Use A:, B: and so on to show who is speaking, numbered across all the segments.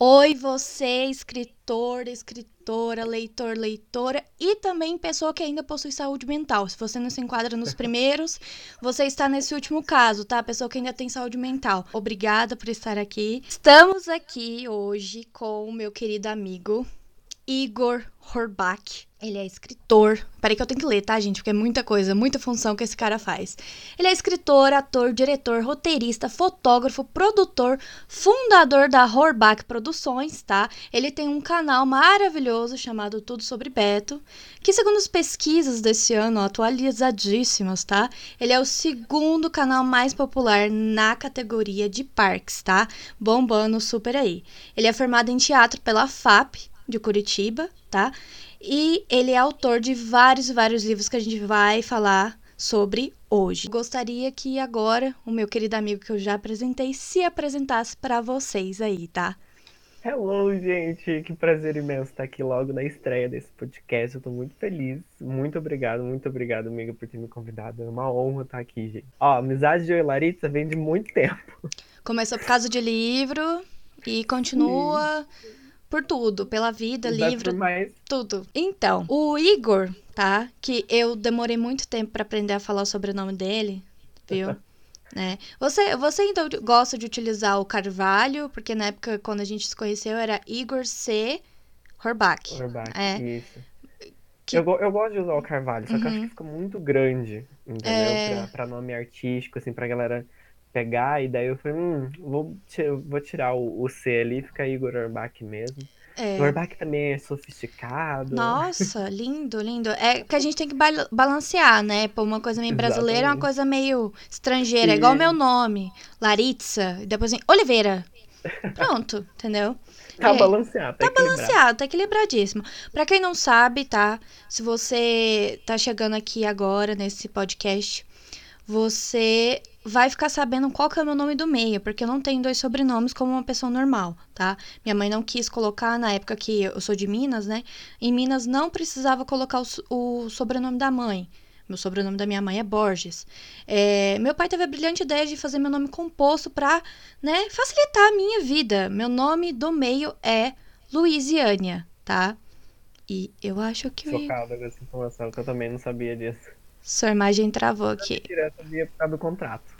A: Oi, você, escritor, escritora, leitor, leitora e também pessoa que ainda possui saúde mental. Se você não se enquadra nos primeiros, você está nesse último caso, tá? Pessoa que ainda tem saúde mental. Obrigada por estar aqui. Estamos aqui hoje com o meu querido amigo Igor Horbach. Ele é escritor. Peraí que eu tenho que ler, tá, gente? Porque é muita coisa, muita função que esse cara faz. Ele é escritor, ator, diretor, roteirista, fotógrafo, produtor, fundador da Horbach Produções, tá? Ele tem um canal maravilhoso chamado Tudo Sobre Beto, que segundo as pesquisas desse ano, atualizadíssimas, tá? Ele é o segundo canal mais popular na categoria de parques, tá? Bombando super aí. Ele é formado em teatro pela FAP, de Curitiba, tá? E ele é autor de vários, vários livros que a gente vai falar sobre hoje. Gostaria que agora o meu querido amigo que eu já apresentei se apresentasse para vocês aí, tá?
B: Hello, gente! Que prazer imenso estar aqui logo na estreia desse podcast. Eu tô muito feliz. Muito obrigado, muito obrigado, amiga, por ter me convidado. É uma honra estar aqui, gente. Ó, a amizade de eu e Larissa vem de muito tempo.
A: Começou por causa de livro e continua. Sim por tudo, pela vida, livro,
B: mais.
A: tudo. Então, o Igor, tá? Que eu demorei muito tempo para aprender a falar o sobrenome dele, viu? né? Você, você então gosta de utilizar o Carvalho, porque na época quando a gente se conheceu era Igor C. Horbach.
B: Horbach, é. isso. Que... Eu, eu gosto de usar o Carvalho, só que uhum. acho que uhum. fica muito grande, entendeu? É... Pra, pra nome artístico, assim, pra galera pegar, e daí eu falei, hum, vou, vou tirar o, o C ali, fica Igor Orbach mesmo. É. O Orbach também é sofisticado.
A: Nossa, lindo, lindo. É que a gente tem que balancear, né? Pô, uma coisa meio brasileira é uma coisa meio estrangeira. É igual meu nome, Laritza, e depois vem Oliveira. Pronto, entendeu?
B: Tá é, balanceado,
A: tá, tá balanceado, tá equilibradíssimo. Pra quem não sabe, tá? Se você tá chegando aqui agora nesse podcast, você vai ficar sabendo qual que é o meu nome do meio, porque eu não tenho dois sobrenomes como uma pessoa normal, tá? Minha mãe não quis colocar, na época que eu sou de Minas, né? Em Minas não precisava colocar o, o sobrenome da mãe. Meu sobrenome da minha mãe é Borges. É, meu pai teve a brilhante ideia de fazer meu nome composto para né, facilitar a minha vida. Meu nome do meio é Luiziânia, tá? E eu acho que...
B: Chocada com essa informação, que eu também não sabia disso.
A: Sua imagem travou aqui.
B: Direto ali por causa do contrato.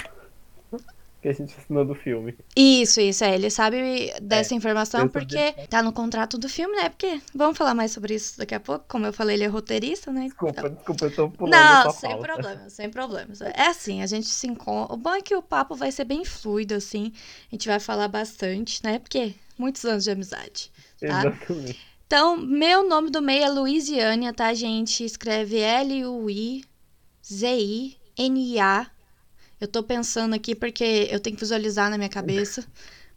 B: Que a gente assinou do filme.
A: Isso, isso, é. Ele sabe dessa é, informação porque tá no contrato do filme, né? Porque vamos falar mais sobre isso daqui a pouco. Como eu falei, ele é roteirista, né?
B: Desculpa, então... desculpa, eu tô pulando.
A: Não, sem pauta. problemas, sem problemas. É assim, a gente se encontra. O bom é que o papo vai ser bem fluido, assim. A gente vai falar bastante, né? Porque muitos anos de amizade. Tá?
B: Exatamente.
A: Então, meu nome do meio é Luiziânia, tá, gente? Escreve L-U-I Z-I-N-I-A. Eu tô pensando aqui porque eu tenho que visualizar na minha cabeça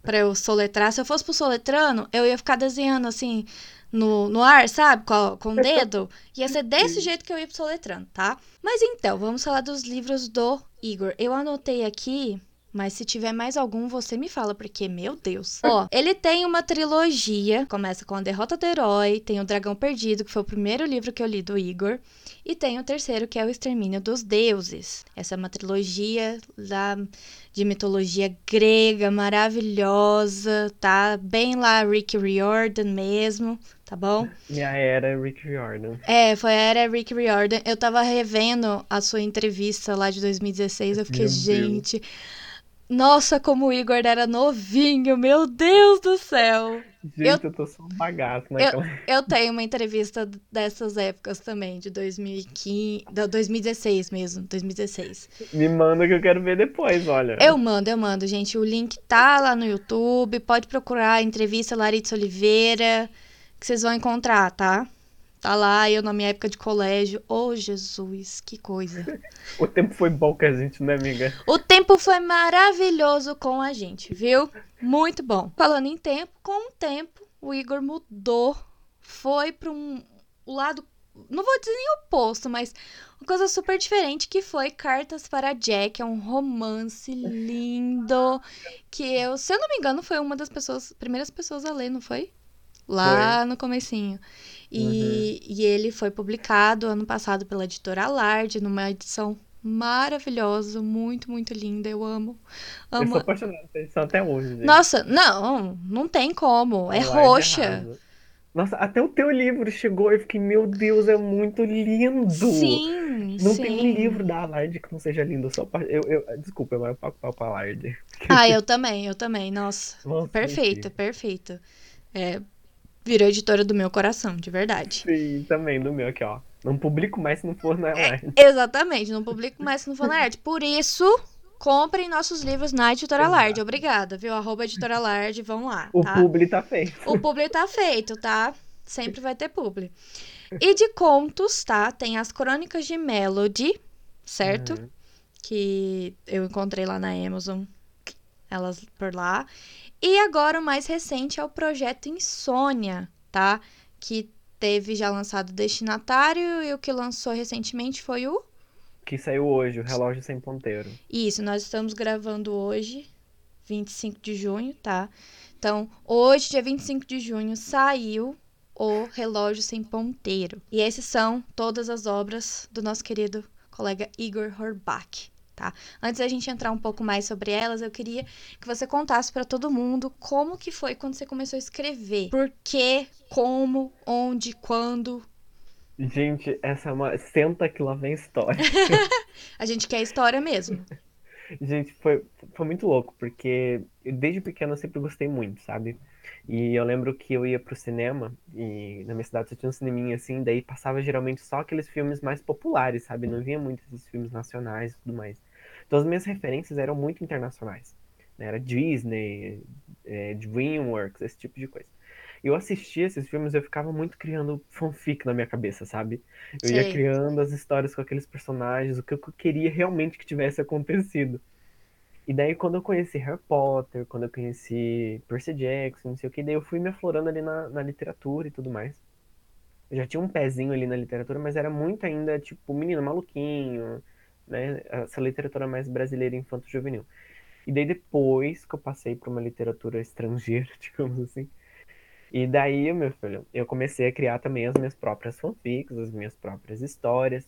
A: para eu soletrar. Se eu fosse pro soletrando, eu ia ficar desenhando assim no, no ar, sabe? Com, com o dedo. Ia ser desse jeito que eu ia pro soletrando, tá? Mas então, vamos falar dos livros do Igor. Eu anotei aqui mas se tiver mais algum, você me fala, porque, meu Deus. Ó, ele tem uma trilogia. Começa com A Derrota do Herói, tem O Dragão Perdido, que foi o primeiro livro que eu li do Igor. E tem o terceiro, que é O Extermínio dos Deuses. Essa é uma trilogia da, de mitologia grega, maravilhosa, tá? Bem lá, Rick Riordan mesmo, tá bom?
B: Minha era é Rick Riordan.
A: É, foi a era Rick Riordan. Eu tava revendo a sua entrevista lá de 2016, eu fiquei, gente... Nossa, como o Igor era novinho, meu Deus do céu.
B: Gente, eu, eu tô só um bagaço
A: naquela... eu, eu tenho uma entrevista dessas épocas também, de 2015, 2016 mesmo, 2016.
B: Me manda que eu quero ver depois, olha.
A: Eu mando, eu mando, gente. O link tá lá no YouTube, pode procurar a entrevista Laritza Oliveira, que vocês vão encontrar, tá? Tá lá, eu na minha época de colégio. Oh, Jesus, que coisa.
B: o tempo foi bom com a gente, né, amiga?
A: O tempo foi maravilhoso com a gente, viu? Muito bom. Falando em tempo, com o tempo, o Igor mudou. Foi para um lado, não vou dizer nem oposto, mas uma coisa super diferente que foi Cartas para Jack, é um romance lindo que eu, se eu não me engano, foi uma das pessoas, primeiras pessoas a ler, não foi? Lá foi. no comecinho. E, uhum. e ele foi publicado ano passado pela editora Alarde, numa edição maravilhoso, muito, muito linda. Eu amo. amo.
B: Eu sou apaixonada por isso até hoje. Gente.
A: Nossa, não, não tem como. É roxa.
B: Nossa, até o teu livro chegou. Eu fiquei, meu Deus, é muito lindo.
A: Sim,
B: Não
A: sim.
B: tem um livro da Alard que não seja lindo. Sou apa- eu, eu, desculpa, mas eu pago pau pra Alard.
A: Ah, eu também, eu também. Nossa,
B: Nossa,
A: perfeita,
B: mentira.
A: perfeita. É, virou editora do meu coração, de verdade.
B: Sim, também, do meu aqui, ó. Não publico mais se não for na Alard.
A: Exatamente, não publico mais se não for na arte. Por isso, comprem nossos livros na Editora
B: Exato.
A: Lard. Obrigada, viu? Arroba Editora Lard, vão lá,
B: O
A: tá?
B: publi tá feito.
A: O publi tá feito, tá? Sempre vai ter publi. E de contos, tá? Tem as Crônicas de Melody, certo?
B: Uhum.
A: Que eu encontrei lá na Amazon, elas por lá. E agora o mais recente é o projeto Insônia, tá? Que teve já lançado Destinatário e o que lançou recentemente foi o
B: Que saiu hoje, o relógio sem ponteiro.
A: Isso, nós estamos gravando hoje, 25 de junho, tá? Então, hoje, dia 25 de junho, saiu o Relógio Sem Ponteiro. E esses são todas as obras do nosso querido colega Igor Horbach, tá? Antes da gente entrar um pouco mais sobre elas, eu queria que você contasse para todo mundo como que foi quando você começou a escrever. Por quê, como, onde, quando.
B: Gente, essa é uma. Senta que lá vem história.
A: A gente quer história mesmo.
B: Gente, foi, foi muito louco, porque desde pequeno eu sempre gostei muito, sabe? E eu lembro que eu ia pro cinema, e na minha cidade só tinha um cineminha assim, daí passava geralmente só aqueles filmes mais populares, sabe? Não vinha muito esses filmes nacionais e tudo mais. Então as minhas referências eram muito internacionais. né? Era Disney, é, DreamWorks, esse tipo de coisa. Eu assistia esses filmes e eu ficava muito criando fanfic na minha cabeça, sabe? Eu ia criando as histórias com aqueles personagens, o que eu queria realmente que tivesse acontecido. E daí, quando eu conheci Harry Potter, quando eu conheci Percy Jackson, não sei o que, daí eu fui me aflorando ali na, na literatura e tudo mais. Eu já tinha um pezinho ali na literatura, mas era muito ainda, tipo, menino maluquinho, né? Essa literatura mais brasileira infanto-juvenil. E daí, depois que eu passei para uma literatura estrangeira, digamos assim, e daí, meu filho, eu comecei a criar também as minhas próprias fanfics, as minhas próprias histórias.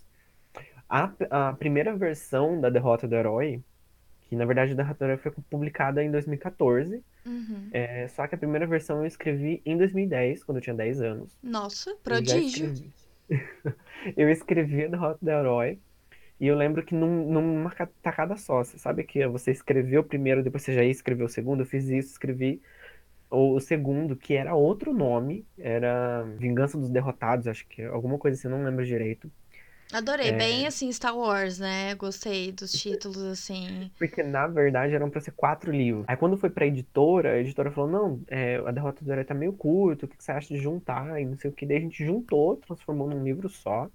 B: A, a primeira versão da Derrota do Herói, que na verdade a Derrota do Herói foi publicada em 2014,
A: Uhum.
B: é, só que a primeira versão eu escrevi em 2010, quando eu tinha 10 anos.
A: Nossa,
B: Eu
A: prodígio.
B: escrevi. Eu escrevi a Derrota do Herói, e eu lembro que num, numa ca- tacada só, você sabe que você escreveu o primeiro, depois você já ia escrever o segundo, eu fiz isso, escrevi o, o segundo, que era outro nome, era Vingança dos Derrotados, acho que alguma coisa assim, eu não lembro direito.
A: Adorei,
B: É.
A: bem assim, Star Wars, né? Gostei dos títulos, assim.
B: Porque, na verdade, eram pra ser quatro livros. Aí, quando foi pra editora, a editora falou: Não, é, a Derrota do Herói tá meio curto, o que que você acha de juntar? E não sei o que. Daí a gente juntou, transformou num livro só.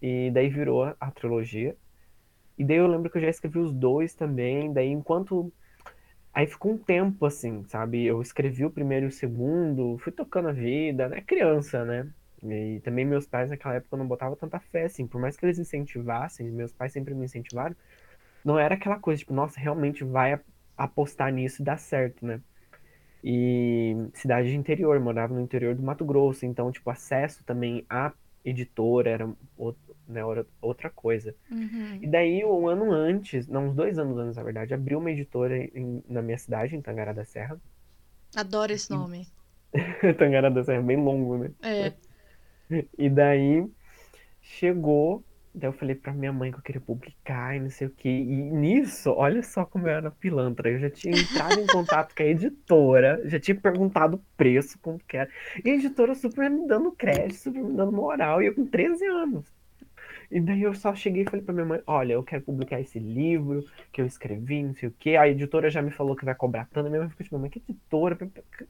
B: E daí virou a, a trilogia. E daí eu lembro que eu já escrevi os dois também. Daí, enquanto. Aí ficou um tempo assim, sabe? Eu escrevi o primeiro e o segundo, fui tocando a vida, né? Criança, né? E também meus pais naquela época não botavam tanta fé, assim. Por mais que eles incentivassem, meus pais sempre me incentivaram não era aquela coisa, tipo, nossa, realmente vai apostar nisso e dar certo, né? E cidade de interior, morava no interior do Mato Grosso, então, tipo, acesso também à editora era o- né, outra coisa.
A: Uhum.
B: E daí, um ano antes, não, uns dois anos antes, na verdade, abriu uma editora em- na minha cidade, em Tangará da Serra.
A: Adoro esse nome.
B: Tangará da Serra é bem longo, né?
A: É.
B: E daí chegou, daí eu falei pra minha mãe que eu queria publicar e não sei o quê. E nisso, olha só como eu era pilantra. Eu já tinha entrado em contato com a editora, já tinha perguntado o preço, quanto que era. E a editora super me dando crédito, super me dando moral, e eu com 13 anos. E daí eu só cheguei e falei pra minha mãe, olha, eu quero publicar esse livro que eu escrevi, não sei o quê. A editora já me falou que vai cobrar tanto. Minha mãe ficou tipo, mas que editora?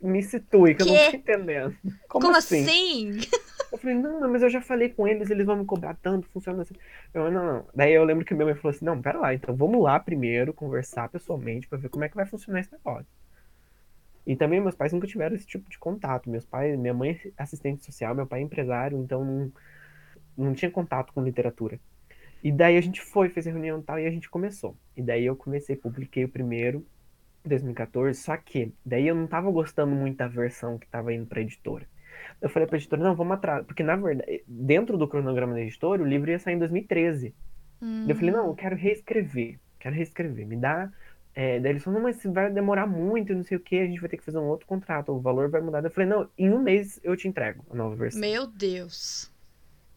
B: Me situe, que eu não tô entendendo. Como,
A: Como
B: assim?
A: assim?
B: Eu falei, não, mas eu já falei com eles, eles vão me cobrar tanto, funciona assim. Eu, não, não. Daí eu lembro que minha mãe falou assim, não, pera lá, então vamos lá primeiro conversar pessoalmente pra ver como é que vai funcionar esse negócio. E também meus pais nunca tiveram esse tipo de contato. Meus pais, minha mãe é assistente social, meu pai é empresário, então não, tinha contato com literatura. E daí a gente foi, fez a reunião e tal, e a gente começou. E daí eu comecei, publiquei o primeiro, em 2014, só que daí eu não tava gostando muito da versão que tava indo pra editora. Eu falei pra editora, não, vamos atrás. Porque, na verdade, dentro do cronograma da editora, o livro ia sair em 2013. Hum. Eu falei, não, eu quero reescrever. Quero reescrever. Me dá. É, daí eles falaram, não, mas vai demorar muito, não sei o que, a gente vai ter que fazer um outro contrato, o valor vai mudar. Eu falei, não, em um mês eu te entrego a nova versão.
A: Meu Deus.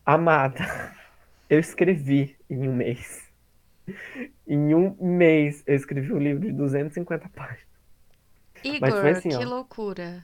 B: Amada, eu escrevi em um mês. Em um mês eu escrevi um livro de 250 páginas.
A: Igor, assim, que ó, loucura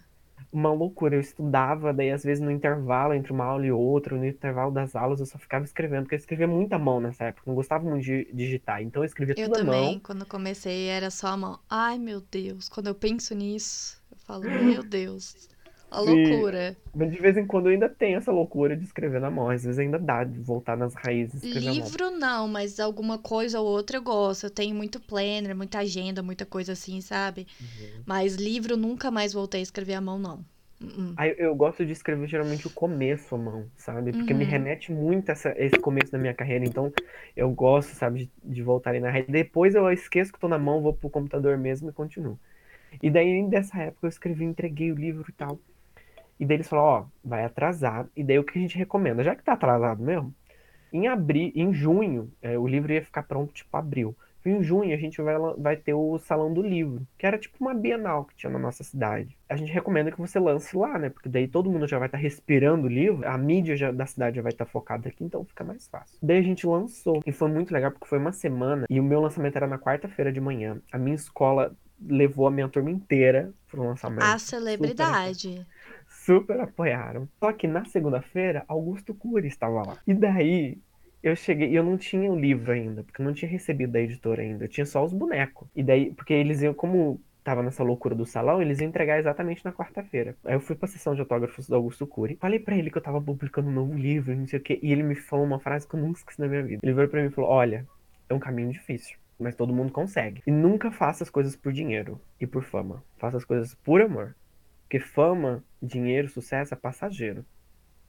B: uma loucura. Eu estudava, daí às vezes no intervalo entre uma aula e outra, no intervalo das aulas, eu só ficava escrevendo, porque eu escrevia muita mão nessa época, não gostava muito de digitar. Então eu escrevia
A: eu
B: tudo
A: também,
B: à mão.
A: quando comecei, era só a mão. Ai, meu Deus, quando eu penso nisso, eu falo, meu Deus. A loucura.
B: Mas de vez em quando eu ainda tenho essa loucura de escrever na mão. Às vezes ainda dá de voltar nas raízes.
A: Livro não, mas alguma coisa ou outra eu gosto. Eu tenho muito planner, muita agenda, muita coisa assim, sabe? Uhum. Mas livro nunca mais voltei a escrever à mão, não.
B: Uhum. Aí eu gosto de escrever geralmente o começo à mão, sabe? Porque uhum. me remete muito a essa, esse começo da minha carreira. Então eu gosto, sabe, de, de voltar ali na rede. Depois eu esqueço que tô na mão, vou pro computador mesmo e continuo. E daí, dessa época, eu escrevi, entreguei o livro e tal. E daí eles falaram, ó, vai atrasar. E daí o que a gente recomenda? Já que tá atrasado mesmo, em abril, em junho, é, o livro ia ficar pronto tipo abril. Em junho a gente vai, vai ter o Salão do Livro, que era tipo uma Bienal que tinha na nossa cidade. A gente recomenda que você lance lá, né? Porque daí todo mundo já vai estar tá respirando o livro, a mídia já, da cidade já vai estar tá focada aqui, então fica mais fácil. Daí a gente lançou, e foi muito legal porque foi uma semana, e o meu lançamento era na quarta-feira de manhã. A minha escola levou a minha turma inteira pro lançamento.
A: A celebridade.
B: Super, apoiaram. Só que na segunda-feira, Augusto Cury estava lá. E daí, eu cheguei e eu não tinha o livro ainda, porque eu não tinha recebido da editora ainda. Eu tinha só os bonecos. E daí, porque eles iam, como tava nessa loucura do salão, eles iam entregar exatamente na quarta-feira. Aí eu fui pra sessão de autógrafos do Augusto Cury. Falei para ele que eu tava publicando um novo livro, não sei o quê. E ele me falou uma frase que eu nunca esqueci na minha vida. Ele veio pra mim e falou: Olha, é um caminho difícil. Mas todo mundo consegue. E nunca faça as coisas por dinheiro e por fama. Faça as coisas por amor. Porque fama, dinheiro, sucesso é passageiro.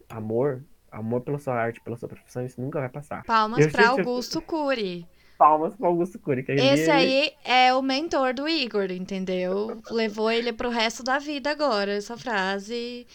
B: Amor amor pela sua arte, pela sua profissão, isso nunca vai passar.
A: Palmas para Augusto Cury.
B: Palmas para Augusto Cury. Que
A: Esse aí é o mentor do Igor, entendeu? Levou ele pro resto da vida agora, essa frase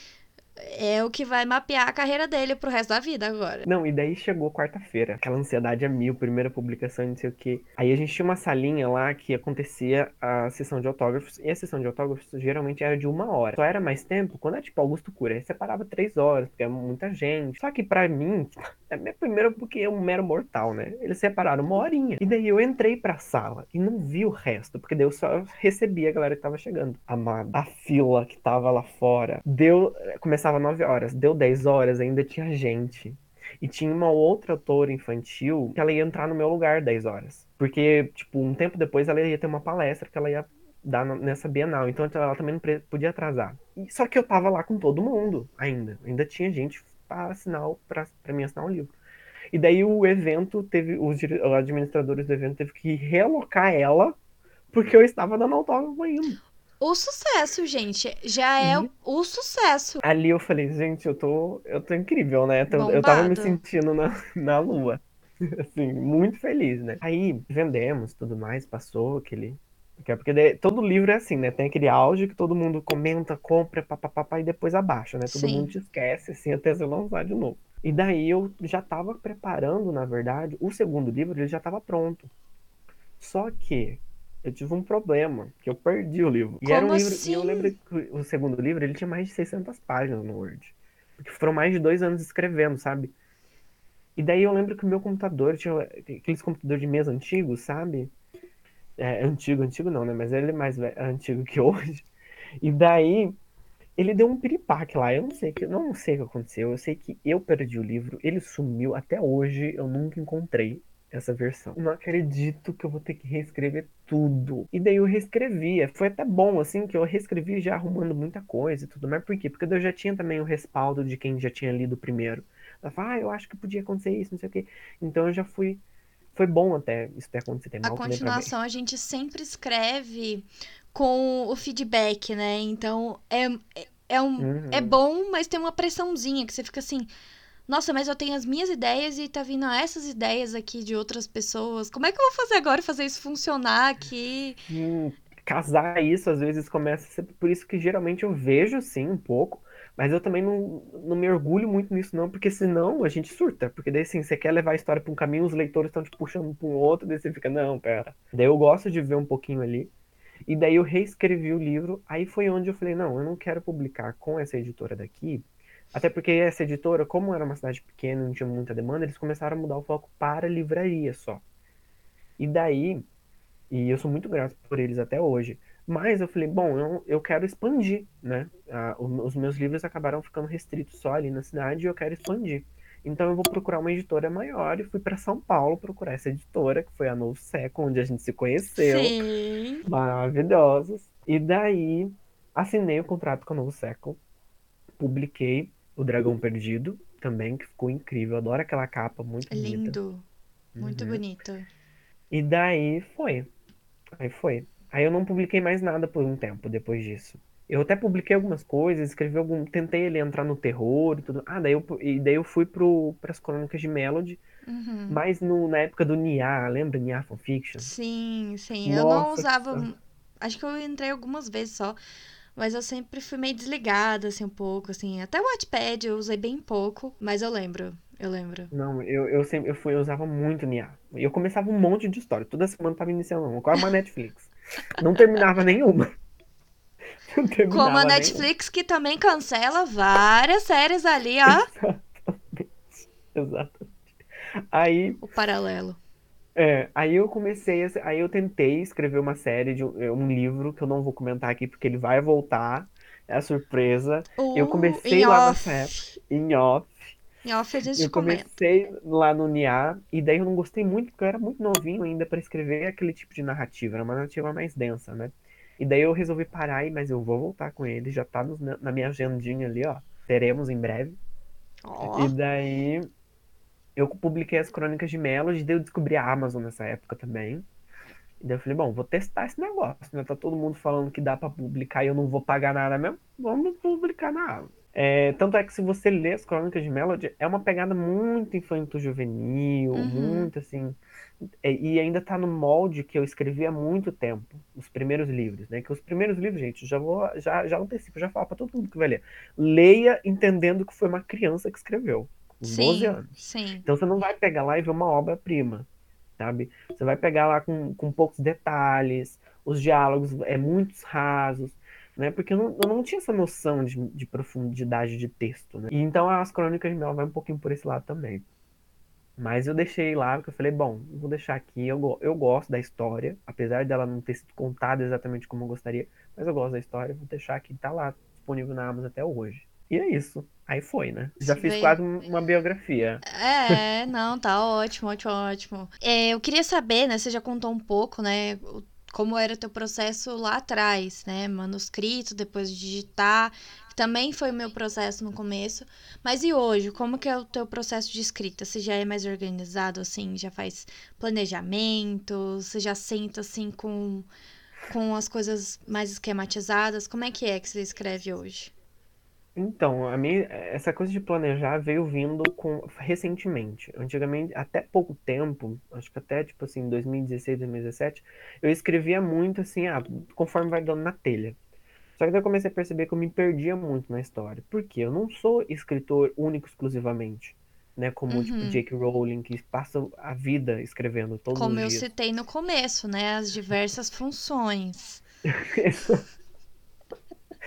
A: é o que vai mapear a carreira dele pro resto da vida agora.
B: Não, e daí chegou quarta-feira, aquela ansiedade a mil, primeira publicação, não sei o quê. Aí a gente tinha uma salinha lá que acontecia a sessão de autógrafos, e a sessão de autógrafos geralmente era de uma hora. Só era mais tempo quando é tipo Augusto Cura, aí separava três horas, porque é muita gente. Só que para mim, é minha primeira porque é um mero mortal, né? Eles separaram uma horinha. E daí eu entrei pra sala e não vi o resto, porque daí eu só recebi a galera que tava chegando. Amada, a fila que tava lá fora, deu. Começava começava 9 horas, deu 10 horas, ainda tinha gente. E tinha uma outra autora infantil que ela ia entrar no meu lugar 10 horas. Porque, tipo, um tempo depois ela ia ter uma palestra que ela ia dar nessa Bienal. Então ela também não podia atrasar. Só que eu tava lá com todo mundo ainda. Ainda tinha gente para assinar, pra, pra mim assinar o livro. E daí o evento teve, os administradores do evento teve que realocar ela porque eu estava dando autógrafo ainda.
A: O sucesso, gente, já é uhum. o, sucesso.
B: Ali eu falei, gente, eu tô, eu tô incrível, né? Tô, eu tava me sentindo na, na lua. Assim, muito feliz, né? Aí vendemos tudo mais, passou aquele. Porque todo livro é assim, né? Tem aquele auge que todo mundo comenta, compra, papapá, e depois abaixa, né? Todo Sim. mundo te esquece, assim, até você lançar de novo. E daí eu já tava preparando, na verdade, o segundo livro, ele já tava pronto. Só que eu tive um problema, que eu perdi o livro.
A: Como
B: e era um
A: assim?
B: livro, e eu lembro que o segundo livro, ele tinha mais de 600 páginas no Word. Porque foram mais de dois anos escrevendo, sabe? E daí eu lembro que o meu computador tinha aqueles computadores de mesa antigos, sabe? É, antigo, antigo não, né? Mas ele é mais antigo que hoje. E daí ele deu um piripaque lá. Eu não sei, não sei o que aconteceu. Eu sei que eu perdi o livro, ele sumiu até hoje, eu nunca encontrei essa versão. Não acredito que eu vou ter que reescrever tudo. E daí eu reescrevi. Foi até bom, assim, que eu reescrevi já arrumando muita coisa e tudo mais. Por quê? Porque eu já tinha também o respaldo de quem já tinha lido primeiro. Ela fala, ah, eu acho que podia acontecer isso, não sei o quê. Então eu já fui. Foi bom até isso ter acontecido.
A: a continuação a gente sempre escreve com o feedback, né? Então é, é, é um, uhum. é bom, mas tem uma pressãozinha que você fica assim nossa, mas eu tenho as minhas ideias e tá vindo essas ideias aqui de outras pessoas. Como é que eu vou fazer agora fazer isso funcionar aqui?
B: Hum, casar isso às vezes começa a ser por isso que geralmente eu vejo sim um pouco, Mas eu também não, não me orgulho muito nisso, não, porque senão a gente surta. Porque daí, assim, você quer levar a história pra um caminho, os leitores estão te puxando pra um outro, daí você fica, não, pera. Daí eu gosto de ver um pouquinho ali. E daí eu reescrevi o livro. Aí foi onde eu falei, não, eu não quero publicar com essa editora daqui. Até porque essa editora, como era uma cidade pequena, não tinha muita demanda, eles começaram a mudar o foco para livraria só. E daí, e eu sou muito grato por eles até hoje. Mas eu falei, bom, eu, eu quero expandir, né? Ah, os meus livros acabaram ficando restritos só ali na cidade e eu quero expandir. Então eu vou procurar uma editora maior e fui para São Paulo procurar essa editora, que foi a Novo Seco, onde a gente se conheceu.
A: Sim.
B: Maravilhosos. E daí assinei o contrato com a Novo Seco, publiquei O Dragão Perdido, também, que ficou incrível. Adoro aquela capa, muito bonita.
A: Lindo. Muito
B: Uhum.
A: bonito.
B: E daí foi. Aí foi. Aí eu não publiquei mais nada por um tempo depois disso. Eu até publiquei algumas coisas, escrevi algum, tentei ele entrar no terror e tudo. Ah, daí eu, e daí eu fui pro, pras crônicas de Melody,
A: Uhum.
B: mas no, na época do Nia, lembra Nia Fanfiction?
A: Sim, sim. Eu não
B: Nossa,
A: usava. Acho que eu entrei algumas vezes só. Mas eu sempre fui meio desligada, assim, um pouco, assim. Até o Wattpad eu usei bem pouco, mas eu lembro. Eu lembro.
B: Não, eu, eu sempre eu, fui, eu usava muito Nia. E eu começava um monte de história. Toda semana tava iniciando uma, quase uma Netflix. Não terminava nenhuma. Não terminava
A: Como a
B: nenhuma.
A: Netflix, que também cancela várias séries ali, ó.
B: Exatamente. Aí
A: O paralelo.
B: É, aí eu comecei, a, aí eu tentei escrever uma série de um, um livro que eu não vou comentar aqui porque ele vai voltar, é a surpresa. Eu comecei
A: em
B: lá nessa época, em off.
A: Em off a gente
B: Eu
A: comenta.
B: comecei lá no NIA e daí eu não gostei muito porque eu era muito novinho ainda para escrever aquele tipo de narrativa, era uma narrativa mais densa, né? E daí eu resolvi parar, e- mas eu vou voltar com ele, já tá nos- na minha agendinha ali, ó. Teremos em breve.
A: Ó.
B: E daí eu publiquei as crônicas de Melody, daí eu descobri a Amazon nessa época também. E daí eu falei, bom, vou testar esse negócio, né? Tá todo mundo falando que dá pra publicar e eu não vou pagar nada mesmo. Vamos publicar na Amazon. É, tanto é que se você ler as crônicas de Melody, é uma pegada muito infanto-juvenil,
A: Uhum.
B: muito assim. é, e ainda tá no molde que eu escrevi há muito tempo, os primeiros livros, né? Que os primeiros livros, gente, já vou, já, já antecipo, já falo pra todo mundo que vai ler. Leia entendendo que foi uma criança que escreveu, 12
A: Sim,
B: anos.
A: sim.
B: Então você não vai pegar lá e ver uma obra-prima, sabe? Você vai pegar lá com, com poucos detalhes, os diálogos é muitos rasos, né? Porque eu não, eu não tinha essa noção de, de profundidade de texto, né? E então as crônicas de Mel vai um pouquinho por esse lado também. Mas eu deixei lá, porque eu falei, bom, vou deixar aqui, eu, eu gosto da história, apesar dela não ter sido contada exatamente como eu gostaria, mas eu gosto da história, vou deixar aqui, tá lá, disponível na Amazon até hoje. E é isso. Aí foi, né? Já fiz
A: veio-
B: quase um- uma biografia.
A: É, não, tá ótimo, ótimo, ótimo. É, eu queria saber, né? Você já contou um pouco, né? Como era o teu processo lá atrás, né? Manuscrito, depois de digitar, também foi o meu processo no começo. Mas e hoje, como que é o teu processo de escrita? Você já é mais organizado, assim? Já faz planejamento? Você já senta, assim, com, com as coisas mais esquematizadas? Como é que é que você escreve hoje?
B: Então, a minha, essa coisa de planejar veio vindo com recentemente. Antigamente, até pouco tempo, acho que até tipo assim, 2016, 2017, eu escrevia muito assim, ah, conforme vai dando na telha. Só que daí eu comecei a perceber que eu me perdia muito na história. Por quê? Eu não sou escritor único exclusivamente, né? Como tipo
A: Uhum.
B: J.K. Rowling, que passa a vida escrevendo todos
A: Como
B: os
A: eu
B: dias.
A: citei no começo, né? As diversas funções.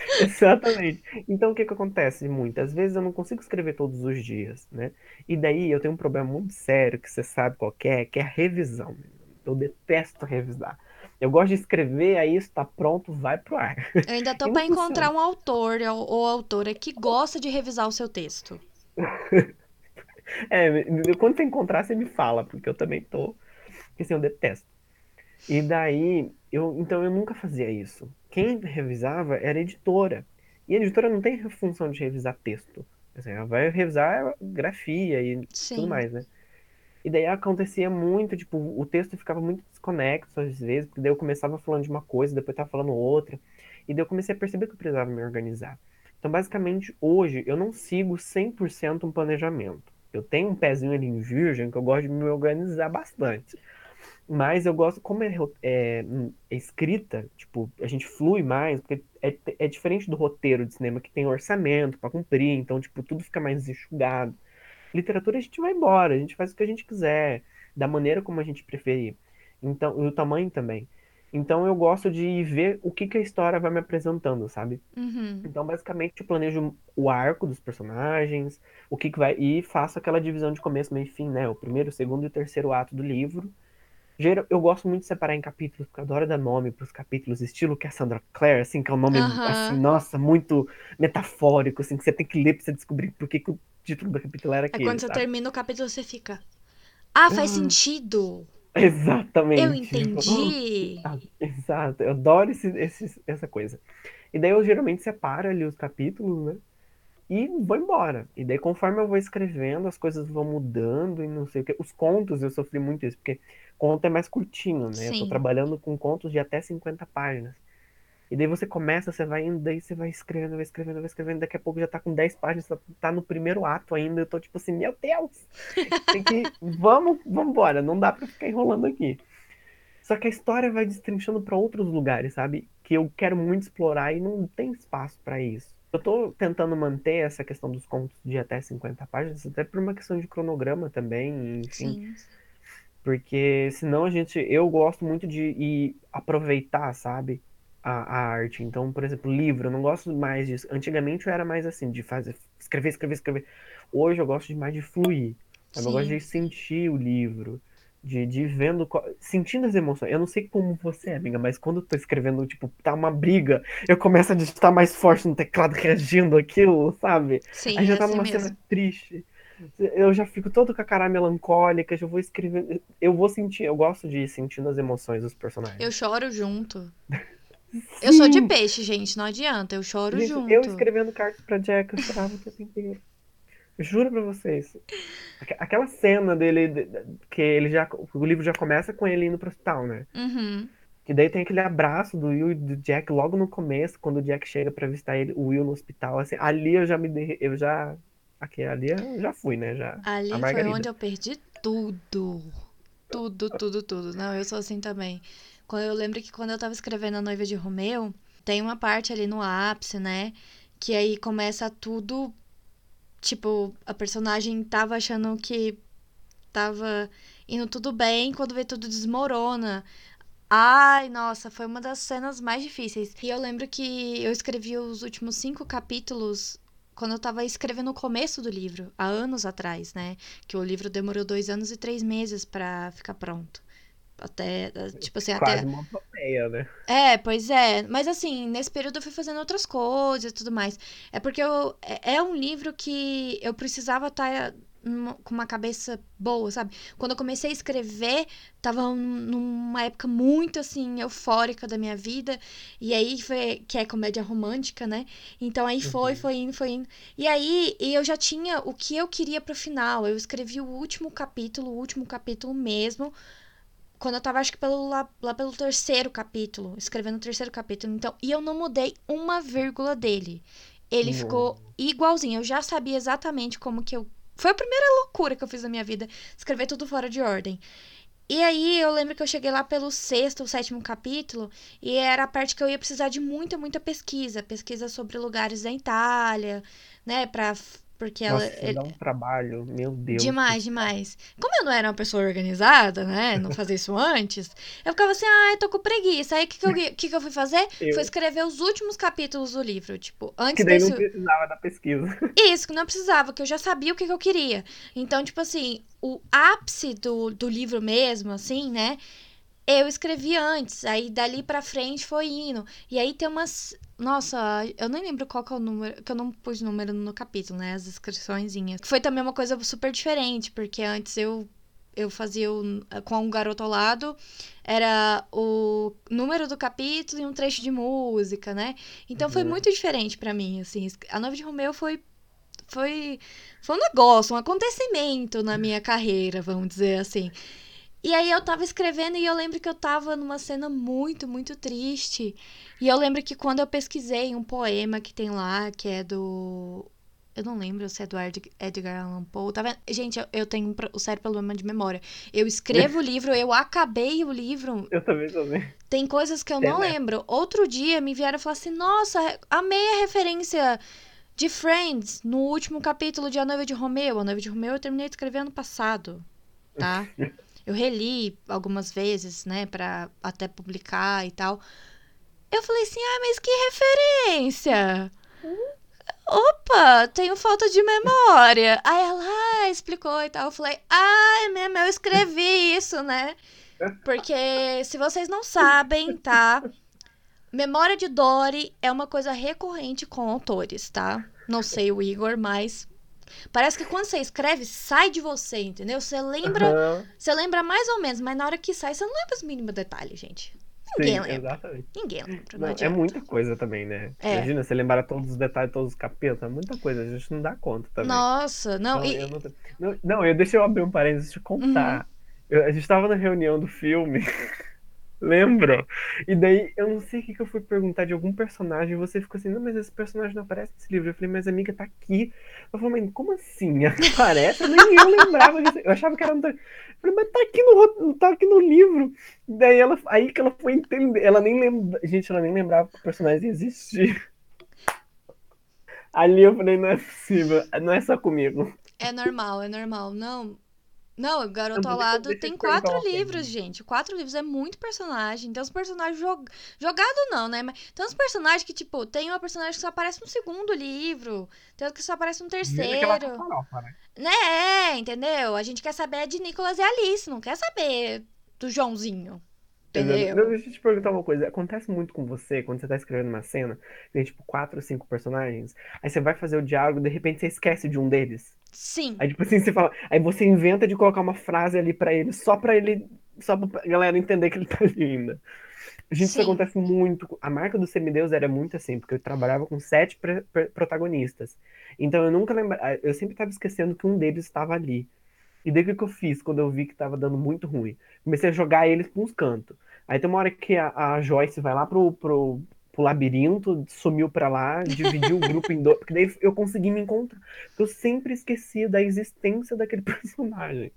B: Exatamente. Então, o que que acontece muitas vezes eu não consigo escrever todos os dias, né? E daí eu tenho um problema muito sério que você sabe qual que é, que é a revisão. Eu detesto revisar. Eu gosto de escrever, aí isso tá pronto, vai pro ar.
A: Eu ainda tô
B: funciona.
A: encontrar um autor ou, ou autora que gosta de revisar o seu texto.
B: É, quando você encontrar, você me fala, porque eu também tô, porque assim, eu detesto. E daí, eu, então eu nunca fazia isso. Quem revisava era a editora. E a editora não tem função de revisar texto. Assim, ela vai revisar grafia e tudo
A: Sim.
B: mais, né? E daí acontecia muito, tipo, o texto ficava muito desconexo às vezes, porque daí eu começava falando de uma coisa, depois tava falando outra. E daí eu comecei a perceber que eu precisava me organizar. Então, basicamente, hoje eu não sigo 100% um planejamento. Eu tenho um pezinho ali em virgem que eu gosto de me organizar bastante. Mas eu gosto, como é, é, é, escrita, tipo, a gente flui mais, porque é, é diferente do roteiro de cinema que tem orçamento para cumprir, então, tipo, tudo fica mais enxugado. Literatura a gente vai embora, a gente faz o que a gente quiser, da maneira como a gente preferir. Então, e o tamanho também. Então eu gosto de ver o que, que a história vai me apresentando, sabe?
A: Uhum.
B: Então, basicamente, eu planejo o arco dos personagens, o que, que vai. E faço aquela divisão de começo, meio e fim, né? O primeiro, o segundo e o terceiro ato do livro. Eu gosto muito de separar em capítulos, porque eu adoro dar nome para os capítulos, estilo Cassandra Clare, assim, que é um nome, assim, nossa, muito metafórico, assim, que você tem que ler pra você descobrir por que, que o título do capítulo era
A: Aí
B: aquele,
A: quando você
B: sabe?
A: termina o capítulo, você fica. Ah, faz
B: Ah.
A: sentido!
B: Exatamente.
A: Eu entendi!
B: Ah, exato, eu adoro esse, esse- essa coisa. E daí eu geralmente separo ali os capítulos, né? E vou embora. E daí, conforme eu vou escrevendo, as coisas vão mudando e não sei o quê. Os contos, eu sofri muito isso, porque conto é mais curtinho, né? Eu tô
A: Sim.
B: trabalhando com contos de até 50 páginas. E daí você começa, você vai indo, daí você vai escrevendo, vai escrevendo, vai escrevendo, daqui a pouco já tá com 10 páginas, tá- tá no primeiro ato ainda. Eu tô tipo assim, meu Deus! Tem que. Vamos, vamos embora, não dá pra ficar enrolando aqui. Só que a história vai destrinchando pra outros lugares, sabe? Que eu quero muito explorar e não tem espaço pra isso. Eu tô tentando manter essa questão dos contos de até 50 páginas, até por uma questão de cronograma também, enfim.
A: Sim.
B: Porque senão a gente. Eu gosto muito de ir aproveitar, sabe? A, a arte. Então, por exemplo, livro, eu não gosto mais disso. Antigamente eu era mais assim, de fazer, escrever, escrever, escrever. Hoje eu gosto de mais de fluir. sabe? Eu gosto de sentir o livro. De, de vendo, sentindo as emoções. Eu não sei como você é, amiga, mas quando eu tô escrevendo, tipo, tá uma briga, eu começo a digitar mais forte no teclado, reagindo àquilo, sabe?
A: Sim,
B: Aí já
A: é
B: tá
A: assim
B: numa
A: mesmo.
B: cena triste. Eu já fico todo com a cara melancólica, já vou escrevendo. Eu vou sentir, eu gosto de ir sentindo as emoções dos personagens.
A: Eu choro junto. Eu sou de peixe, gente, não adianta. Eu choro
B: Gente,
A: junto.
B: eu escrevendo cartas pra Jack, eu chorava o tempo inteiro. Juro pra vocês. Aqu- Aquela cena dele, de- de- que ele já. O livro já começa com ele indo pro hospital, né?
A: Uhum.
B: Que daí tem aquele abraço do Will e do Jack logo no começo, quando o Jack chega pra visitar ele, o Will no hospital, assim, ali eu já me eu já aqui ali eu já fui, né, já
A: Ali foi onde eu perdi tudo. Tudo, tudo, tudo. Não, eu sou assim também. Quando eu lembro que quando eu tava escrevendo A Noiva de Romeu, tem uma parte ali no ápice, né? Que aí começa tudo. Tipo, a personagem tava achando que tava indo tudo bem, quando vê tudo desmorona. Ai, nossa, foi uma das cenas mais difíceis. E eu lembro que eu escrevi os últimos cinco capítulos quando eu tava escrevendo o começo do livro, há anos atrás, né? Que o livro demorou dois anos e três meses pra ficar pronto. Até, tipo assim,
B: Quase
A: até.
B: uma epopeia, né?
A: É, pois é. Mas assim, nesse período eu fui fazendo outras coisas e tudo mais. É porque eu, é é um livro que eu precisava estar com uma cabeça boa, sabe? Quando eu comecei a escrever, tava num- numa época muito assim, eufórica da minha vida. E aí foi, que é comédia romântica, né? Então aí foi,
B: Uhum.
A: foi indo, foi indo. E aí eu já tinha o que eu queria pro final. Eu escrevi o último capítulo, o último capítulo mesmo quando eu tava, acho que pelo, lá, lá pelo terceiro capítulo, escrevendo o terceiro capítulo. Então, e eu não mudei uma vírgula dele. Ele ficou igualzinho. Eu já sabia exatamente como que eu. Foi a primeira loucura que eu fiz na minha vida, escrever tudo fora de ordem. E aí eu lembro que eu cheguei lá pelo sexto ou sétimo capítulo e era a parte que eu ia precisar de muita, muita pesquisa. Pesquisa sobre lugares da Itália, né? Pra, porque ela.
B: Nossa, isso dá um trabalho, meu Deus.
A: Demais, demais. Como eu não era uma pessoa organizada, né? Não fazia isso antes, eu ficava assim, ah, eu tô com preguiça. Aí o que, que, eu, que, que eu fui fazer?
B: Eu.
A: Foi escrever os últimos capítulos do livro. Tipo, antes
B: Que daí
A: desse.
B: não precisava da pesquisa.
A: Isso, que não precisava, que eu já sabia o que, que eu queria. Então, tipo assim, o ápice do, do livro mesmo, assim, né? Eu escrevi antes, aí dali pra frente foi indo. E aí tem umas. Nossa, eu nem lembro qual que é o número, que eu não pus número no capítulo, né? As inscriçõezinhas. Foi também uma coisa super diferente, porque antes eu, eu fazia o- com um garoto ao lado, era o número do capítulo e um trecho de música, né? Então foi
B: Uhum.
A: muito diferente pra mim, assim. A Noiva de Romeu foi foi foi um negócio, um acontecimento na minha carreira, vamos dizer assim. E aí eu tava escrevendo e eu lembro que eu tava numa cena muito, muito triste. E eu lembro que quando eu pesquisei um poema que tem lá, que é do Eu não lembro se é do Edgar Allan Poe. Tá vendo? Gente, eu, eu tenho o sério problema de memória. Eu escrevo o livro, eu acabei o livro.
B: Eu também, também.
A: Tem coisas que eu Tem, não né? lembro. Outro dia me vieram falar assim: nossa, amei a referência de Friends no último capítulo de A Noiva de Romeu. A Noiva de Romeu eu terminei de escrever ano passado, tá? eu reli algumas vezes, né, pra até publicar e tal. Eu falei assim: ah, mas que referência! opa, tenho falta de memória. Aí ela ah, explicou e tal. Eu falei, ah, é mesmo, eu escrevi isso, né? Porque se vocês não sabem, tá? Memória de Dory é uma coisa recorrente com autores, tá? Não sei o Igor, mas parece que quando você escreve, sai de você, entendeu? Você lembra, uhum. você lembra mais ou menos, mas na hora que sai, você não lembra os mínimos detalhes, gente. Ninguém Sim, lembra. Exatamente. Ninguém lembra. Não,
B: não é muita coisa também, né? É. Imagina, você lembrar todos os detalhes, todos os capítulos, é muita coisa, a gente não dá conta também.
A: Nossa, não.
B: Não,
A: e...
B: eu, não, não, não, eu deixa eu abrir um parênteses te contar. Uhum. Eu, a gente tava na reunião do filme. Lembra? E daí eu não sei o que, que eu fui perguntar de algum personagem. E você ficou assim, não, mas esse personagem não aparece nesse livro. Eu falei, mas amiga tá aqui. Eu falei, mas como assim? Aparece? Eu nem eu lembrava disso. Eu achava que era. Eu falei, mas tá aqui no, tá aqui no livro. Daí ela, aí que ela foi entender. Ela nem lembra. Gente, ela nem lembrava que o personagem existia. Ali eu falei, não é possível. Não é só comigo.
A: É normal, é normal. Não, não, o Garoto ao Lado tem quatro livros, gente. Quatro livros é muito personagem. Tem uns personagens jog... jogado não, né? Mas tem uns personagens que, tipo, tem uma personagem que só aparece no segundo livro, tem outro que só aparece no terceiro. Farofa, né? né? É, entendeu? A gente quer saber de Nicolas e Alice, não quer saber do Joãozinho. Entendeu?
B: Não, deixa eu te perguntar uma coisa. Acontece muito com você quando você tá escrevendo uma cena, tem tipo quatro ou cinco personagens, aí você vai fazer o diálogo e de repente você esquece de um deles.
A: Sim.
B: Aí tipo assim, você fala, aí você inventa de colocar uma frase ali para ele, só para ele, só pra galera entender que ele tá ali ainda. Gente, Sim. isso acontece muito. A marca do Semideus era muito assim, porque eu trabalhava com sete protagonistas. Então eu nunca lembrava, eu sempre tava esquecendo que um deles estava ali. E daí o que eu fiz quando eu vi que tava dando muito ruim? Comecei a jogar eles pra uns cantos. Aí tem uma hora que a, a Joyce vai lá pro, pro, pro labirinto, sumiu pra lá, dividiu o grupo em dois, porque daí eu consegui me encontrar. Eu sempre esqueci da existência daquele personagem.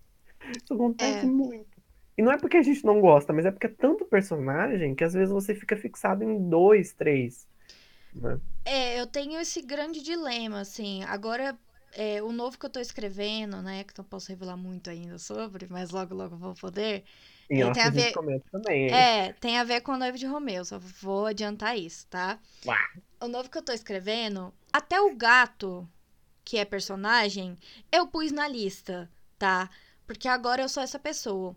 B: Isso acontece é. muito. E não é porque a gente não gosta, mas é porque é tanto personagem que às vezes você fica fixado em dois, três. Né?
A: É, eu tenho esse grande dilema, assim. Agora, é, o novo que eu tô escrevendo, né? Que não posso revelar muito ainda sobre, mas logo, logo vou poder.
B: E tem a ver também?
A: É, tem a ver com o noivo de Romeu, só vou adiantar isso, tá? Uá. O novo que eu tô escrevendo, até o gato, que é personagem, eu pus na lista, tá? Porque agora eu sou essa pessoa.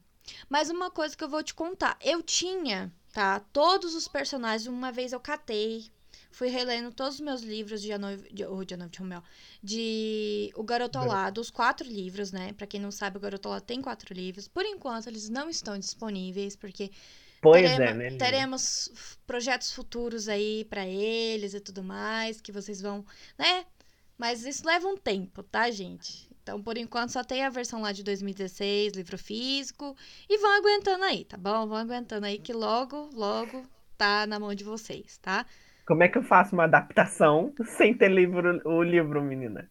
A: Mas uma coisa que eu vou te contar, eu tinha, tá? Todos os personagens, uma vez eu catei, fui relendo todos os meus livros de A Noiva de, oh, de, de Romeu, de O Garoto ao Lado, os quatro livros, né? Para quem não sabe, o Garoto ao Lado tem quatro livros. Por enquanto, eles não estão disponíveis, porque
B: Pois teremos, é, né?
A: Teremos projetos futuros aí para eles e tudo mais, que vocês vão, né? Mas isso leva um tempo, tá, gente? Então, por enquanto, só tem a versão lá de 2016, livro físico. E vão aguentando aí, tá bom? Vão aguentando aí que logo, logo tá na mão de vocês, tá?
B: Como é que eu faço uma adaptação sem ter livro, o livro, menina?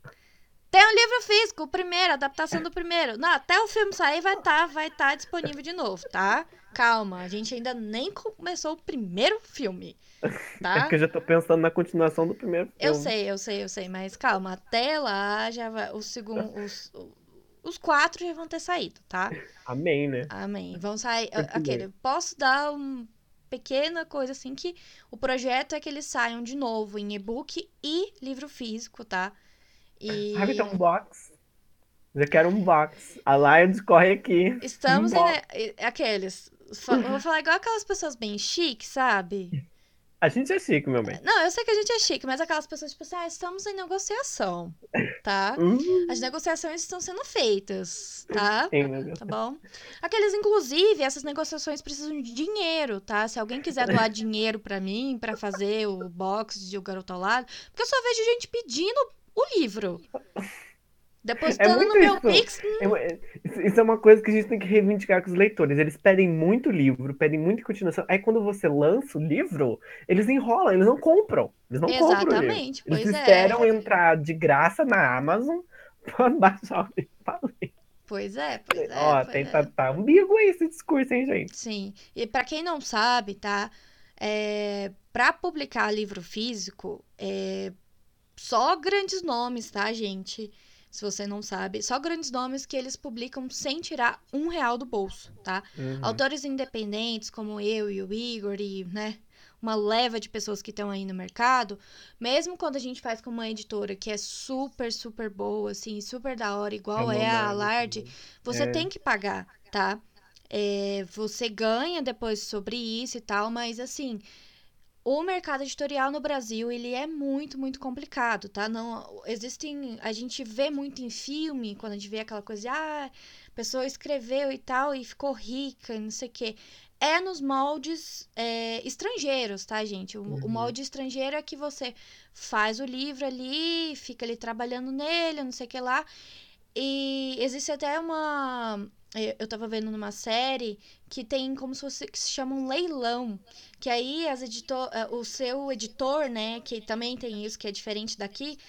A: Tem um livro físico, o primeiro, a adaptação do primeiro. Não, até o filme sair vai estar tá, vai tá disponível de novo, tá? Calma, a gente ainda nem começou o primeiro filme. Tá?
B: É que eu já tô pensando na continuação do primeiro filme.
A: Eu sei, eu sei, eu sei, mas calma, até lá já vai. O segundo. Os, os quatro já vão ter saído, tá?
B: Amém, né?
A: Amém. Vão sair. Aquele, posso dar um pequena coisa assim que o projeto é que eles saiam de novo em e-book e livro físico, tá?
B: E... Ah, então um box. Eu quero um box. A Lions corre aqui.
A: Estamos um em... Aqueles. Vou falar igual aquelas pessoas bem chiques, sabe?
B: A gente é chique, meu bem.
A: Não, eu sei que a gente é chique, mas aquelas pessoas, tipo assim, ah, estamos em negociação, tá? Uh. As negociações estão sendo feitas, tá? Sim, tá bom? Aqueles, inclusive, essas negociações precisam de dinheiro, tá? Se alguém quiser doar dinheiro para mim, para fazer o box de O Garoto ao Lado, porque eu só vejo gente pedindo o livro. Depositando é no meu isso. Pix.
B: É, isso é uma coisa que a gente tem que reivindicar com os leitores. Eles pedem muito livro, pedem muita continuação. Aí quando você lança o livro, eles enrolam, eles não compram. Eles não Exatamente, compram. Exatamente. Eles é. esperam é. entrar de graça na Amazon pra baixar o livro pra ler.
A: Pois é, pois é.
B: Ó,
A: pois
B: tem, é. Tá, tá ambíguo esse discurso, hein, gente?
A: Sim. E para quem não sabe, tá? É, para publicar livro físico, é, só grandes nomes, tá, gente? Se você não sabe, só grandes nomes que eles publicam sem tirar um real do bolso, tá? Uhum. Autores independentes como eu e o Igor e, né, uma leva de pessoas que estão aí no mercado, mesmo quando a gente faz com uma editora que é super, super boa, assim, super da hora, igual é, é a Alarde, você é. tem que pagar, tá? É, você ganha depois sobre isso e tal, mas assim, o mercado editorial no Brasil, ele é muito, muito complicado, tá? Não, existem, a gente vê muito em filme, quando a gente vê aquela coisa de, ah, a pessoa escreveu e tal e ficou rica, não sei o quê é nos moldes é, estrangeiros, tá, gente? O, uhum. o, molde estrangeiro é que você faz o livro ali, fica ali trabalhando nele, não sei o que lá. E existe até uma. Eu tava vendo numa série que tem como se fosse que se chama um leilão. Que aí as editor, é, o seu editor, né, que também tem isso, que é diferente daqui,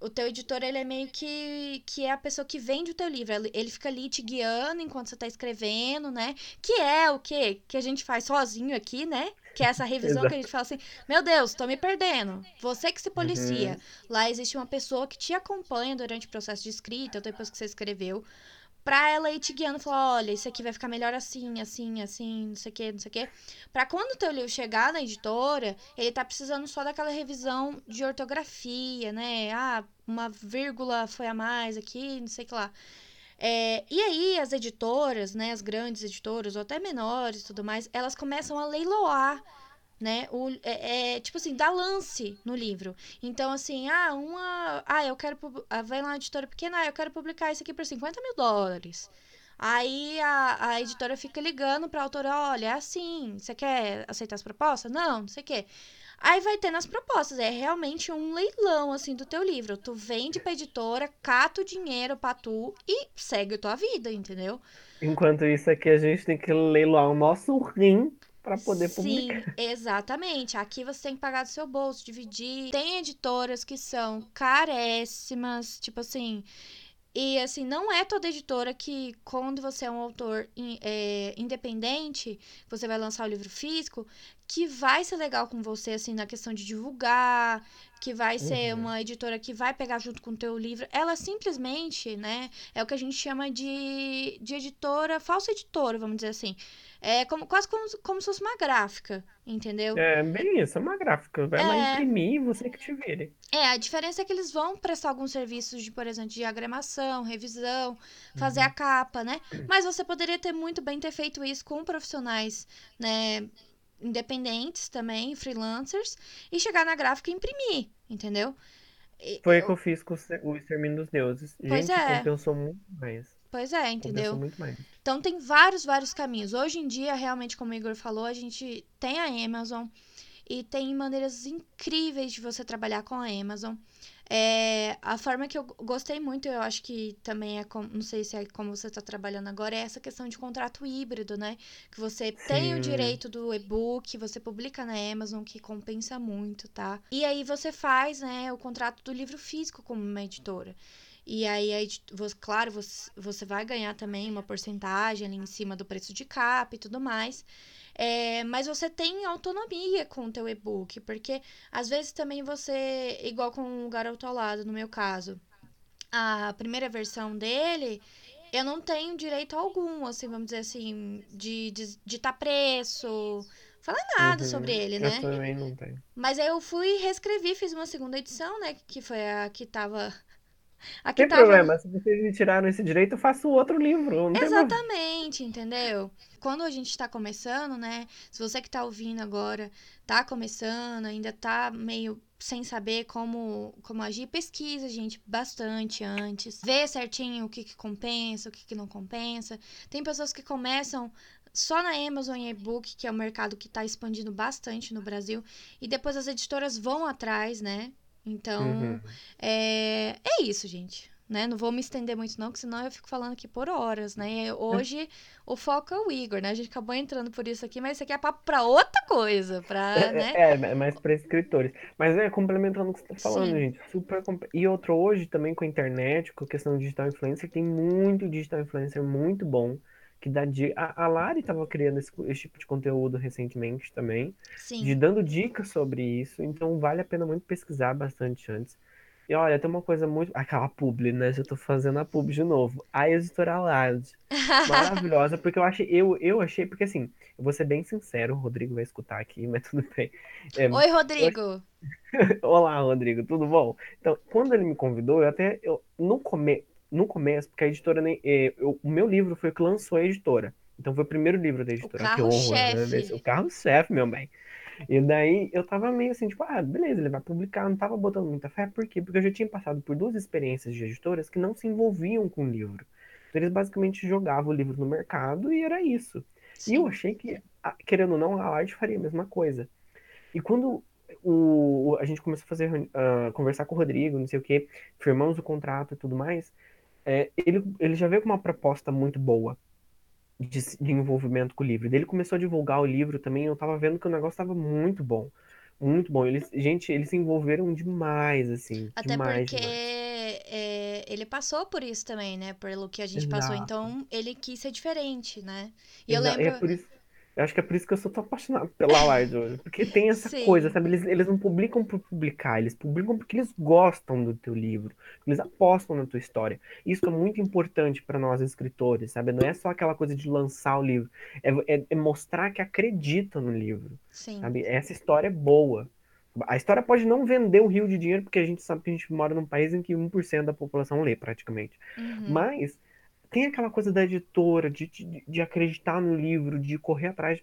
A: o teu editor, ele é meio que, que é a pessoa que vende o teu livro. Ele fica ali te guiando enquanto você tá escrevendo, né? Que é o quê? Que a gente faz sozinho aqui, né? Que é essa revisão que a gente fala assim, meu Deus, tô me perdendo. Você que se policia. Uhum. Lá existe uma pessoa que te acompanha durante o processo de escrita, depois que você escreveu pra ela ir te guiando, falar, olha, isso aqui vai ficar melhor assim, assim, assim, não sei o que, não sei o que. Pra quando o teu livro chegar na editora, ele tá precisando só daquela revisão de ortografia, né? Ah, uma vírgula foi a mais aqui, não sei o que lá. É, e aí as editoras, né, as grandes editoras, ou até menores tudo mais, elas começam a leiloar né? O, é, é, tipo assim, dá lance no livro. Então, assim, ah, uma. Ah, eu quero. Ah, vai lá uma editora pequena, ah, eu quero publicar isso aqui por 50 mil dólares. Aí a, a editora fica ligando pra autora, olha, é assim, você quer aceitar as propostas? Não, não sei o quê. Aí vai ter nas propostas, é realmente um leilão, assim, do teu livro. Tu vende pra editora, cata o dinheiro pra tu e segue a tua vida, entendeu?
B: Enquanto isso aqui, a gente tem que leiloar o nosso rim para poder publicar.
A: Sim, exatamente. Aqui você tem que pagar do seu bolso, dividir. Tem editoras que são caréssimas, tipo assim. E assim, não é toda editora que, quando você é um autor é, independente, você vai lançar o livro físico, que vai ser legal com você, assim, na questão de divulgar, que vai ser uhum. uma editora que vai pegar junto com o teu livro. Ela simplesmente, né, é o que a gente chama de, de editora, falsa editora, vamos dizer assim. É como, quase como, como se fosse uma gráfica, entendeu?
B: É bem isso, é uma gráfica. Vai é... lá imprimir e você que te vire.
A: É, a diferença é que eles vão prestar alguns serviços de, por exemplo, de agremação, revisão, fazer uhum. a capa, né? Mas você poderia ter muito bem ter feito isso com profissionais, né? Independentes também, freelancers, e chegar na gráfica e imprimir, entendeu?
B: Foi o que eu fiz com o Extermínio dos Deuses. Pois Gente, é. compensou muito mais.
A: Pois é, entendeu? Muito mais. Então tem vários, vários caminhos. Hoje em dia, realmente, como o Igor falou, a gente tem a Amazon e tem maneiras incríveis de você trabalhar com a Amazon. É, a forma que eu gostei muito, eu acho que também é, como, não sei se é como você está trabalhando agora, é essa questão de contrato híbrido, né? Que você Sim. tem o direito do e-book, você publica na Amazon, que compensa muito, tá? E aí você faz, né, o contrato do livro físico como uma editora. E aí, aí claro, você, você vai ganhar também uma porcentagem ali em cima do preço de capa e tudo mais. É, mas você tem autonomia com o teu e-book, porque às vezes também você, igual com o Garoto ao Lado, no meu caso, a primeira versão dele, eu não tenho direito algum, assim, vamos dizer assim, de ditar tá preço, falar nada uhum, sobre ele, né?
B: Eu também não tenho.
A: Mas aí eu fui reescrevi, fiz uma segunda edição, né, que foi a que tava
B: Aqui tem tava... problema, se vocês me tiraram esse direito, eu faço outro livro.
A: Exatamente, entendeu? Quando a gente está começando, né? Se você que está ouvindo agora tá começando, ainda tá meio sem saber como, como agir, pesquisa, gente, bastante antes. Vê certinho o que, que compensa, o que, que não compensa. Tem pessoas que começam só na Amazon e-book, que é um mercado que está expandindo bastante no Brasil, e depois as editoras vão atrás, né? Então, uhum. é, é isso, gente. né? Não vou me estender muito, não, porque senão eu fico falando aqui por horas, né? Hoje o foco é o Igor, né? A gente acabou entrando por isso aqui, mas isso aqui é papo pra outra coisa, pra,
B: é,
A: né?
B: É, é mais pra escritores. Mas é, complementando o que você tá falando, Sim. gente, super... E outro, hoje também com a internet, com a questão do digital influencer, tem muito digital influencer muito bom, que dá dica. A, a Lari tava criando esse, esse, tipo de conteúdo recentemente também,
A: Sim.
B: de dando dicas sobre isso, então vale a pena muito pesquisar bastante antes. E olha, tem uma coisa muito. Aquela publi, né? Já tô fazendo a publi de novo. A editora Loud. Maravilhosa, porque eu achei. Eu, eu achei, porque assim, eu vou ser bem sincero, o Rodrigo vai escutar aqui, mas tudo bem.
A: É, Oi, Rodrigo! Eu...
B: Olá, Rodrigo, tudo bom? Então, quando ele me convidou, eu até. Eu, no, come... no começo, porque a editora nem. É, eu, o meu livro foi o que lançou a editora. Então foi o primeiro livro da editora.
A: O carro-chefe.
B: Né? O carro-chefe, meu bem. E daí eu tava meio assim, tipo, ah, beleza, ele vai publicar, não tava botando muita fé, por quê? Porque eu já tinha passado por duas experiências de editoras que não se envolviam com o livro. Então eles basicamente jogavam o livro no mercado e era isso. Sim. E eu achei que, querendo ou não, a Light faria a mesma coisa. E quando o, a gente começou a fazer, uh, conversar com o Rodrigo, não sei o que, firmamos o contrato e tudo mais, é, ele, ele já veio com uma proposta muito boa de, de, envolvimento com o livro. Ele começou a divulgar o livro também, eu tava vendo que o negócio estava muito bom. Muito bom. Eles, gente, eles se envolveram demais, assim.
A: Até
B: demais,
A: porque é, ele passou por isso também, né? Pelo que a gente Exato. passou. Então, ele quis ser diferente, né?
B: E Exato. eu lembro. É por isso eu acho que é por isso que eu sou tão apaixonado pela Live hoje. Porque tem essa Sim. coisa, sabe? Eles, eles não publicam por publicar, eles publicam porque eles gostam do teu livro. Eles apostam na tua história. Isso é muito importante para nós escritores, sabe? Não é só aquela coisa de lançar o livro. É, é, é mostrar que acredita no livro.
A: Sim.
B: Sabe? Essa história é boa. A história pode não vender um rio de dinheiro, porque a gente sabe que a gente mora num país em que 1% da população lê, praticamente.
A: Uhum.
B: Mas tem aquela coisa da editora, de, de, de acreditar no livro, de correr atrás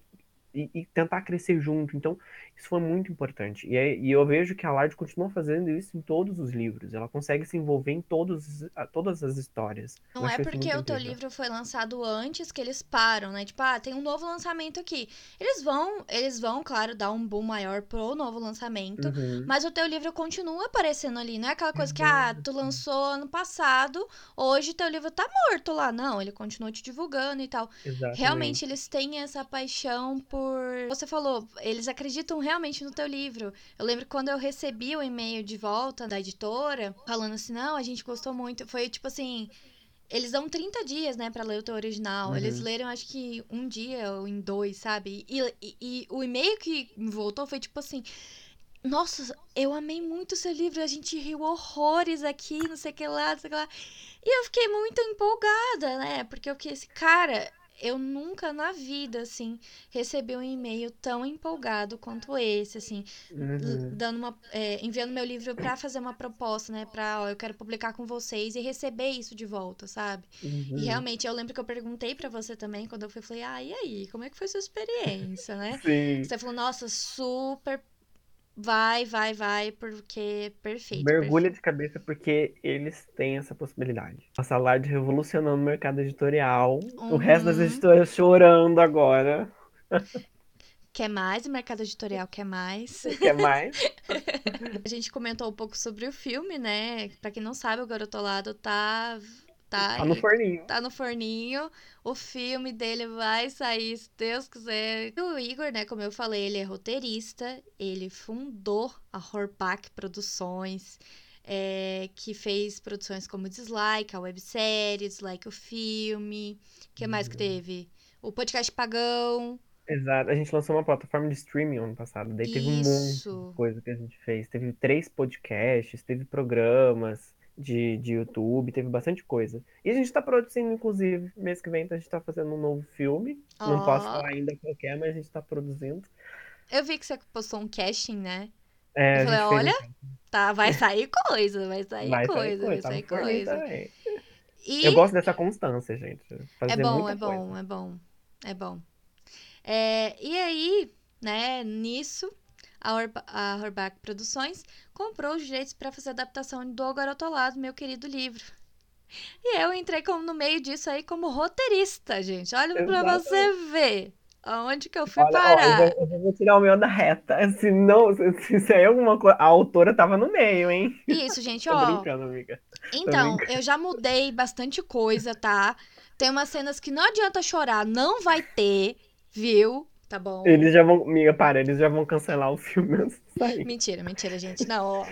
B: e, e, tentar crescer junto. Então, isso foi muito importante. E, é, e eu vejo que a Lard continua fazendo isso em todos os livros. Ela consegue se envolver em todos, todas as histórias.
A: Não é porque o teu livro foi lançado antes que eles param, né? Tipo, ah, tem um novo lançamento aqui. Eles vão, eles vão, claro, dar um boom maior pro novo lançamento,
B: uhum.
A: mas o teu livro continua aparecendo ali. Não é aquela coisa que, ah, tu lançou ano passado, hoje teu livro tá morto lá. Não, ele continua te divulgando e tal.
B: Exatamente.
A: Realmente, eles têm essa paixão por. Você falou, eles acreditam realmente no teu livro. Eu lembro quando eu recebi o e-mail de volta da editora, falando assim: não, a gente gostou muito. Foi tipo assim. Eles dão 30 dias, né, pra ler o teu original. Uhum. Eles leram, acho que um dia ou em dois, sabe? E, e, e o e-mail que me voltou foi tipo assim: nossa, eu amei muito o seu livro, a gente riu horrores aqui, não sei o que lá, não sei o que lá. E eu fiquei muito empolgada, né? Porque eu fiquei assim, cara, eu nunca na vida, assim, recebi um e-mail tão empolgado quanto esse, assim,
B: uhum.
A: dando uma, é, enviando meu livro para fazer uma proposta, né, para, ó, eu quero publicar com vocês e receber isso de volta, sabe?
B: Uhum.
A: E realmente, eu lembro que eu perguntei para você também, quando eu fui, falei, ah, e aí, como é que foi sua experiência, né?
B: Sim.
A: Você falou, nossa, super Vai, vai, vai, porque perfeito.
B: Mergulha
A: perfeito.
B: de cabeça porque eles têm essa possibilidade. A Salad revolucionando o mercado editorial. Uhum. O resto das uhum. editoras chorando agora.
A: Quer mais? O mercado editorial quer mais?
B: Quer mais?
A: a gente comentou um pouco sobre o filme, né? Pra quem não sabe, o Garotolado tá Tá,
B: tá no forninho.
A: Tá no forninho. O filme dele vai sair, se Deus quiser. O Igor, né, como eu falei, ele é roteirista. Ele fundou a Horpack Produções. É, que fez produções como Dislike, a websérie, Dislike o filme. O que mais que uhum. teve? O podcast Pagão.
B: Exato, a gente lançou uma plataforma de streaming ano passado, daí teve um monte de coisa que a gente fez. Teve três podcasts, teve programas, de, de YouTube, teve bastante coisa. E a gente tá produzindo, inclusive, mês que vem a gente tá fazendo um novo filme. Oh. Não posso falar ainda qualquer, mas a gente tá produzindo.
A: Eu vi que você postou um casting, né?
B: É,
A: eu falei, olha, tá, vai sair coisa, vai sair vai coisa, sair vai sair tá coisa.
B: E... Eu gosto dessa constância, gente.
A: É bom, é
B: bom,
A: coisa. é bom, é bom. É, e aí, né, nisso, a, Orba a Horback Produções comprou os direitos para fazer a adaptação do Garotolado, meu querido livro. E eu entrei como, no meio disso aí como roteirista, gente. Olha para você ver. Aonde que eu fui Olha, parar?
B: Ó, eu, vou, eu, vou, tirar o meu da reta. Se não, se, se é alguma coisa. A autora tava no meio, hein?
A: Isso, gente, ó. Tô brincando, amiga. Então, brincando. eu já mudei bastante coisa, tá? Tem umas cenas que não adianta chorar, não vai ter, viu? Tá bom.
B: Eles já vão. Amiga, para, eles já vão cancelar o filme antes de sair.
A: Mentira, mentira, gente. Não, ó.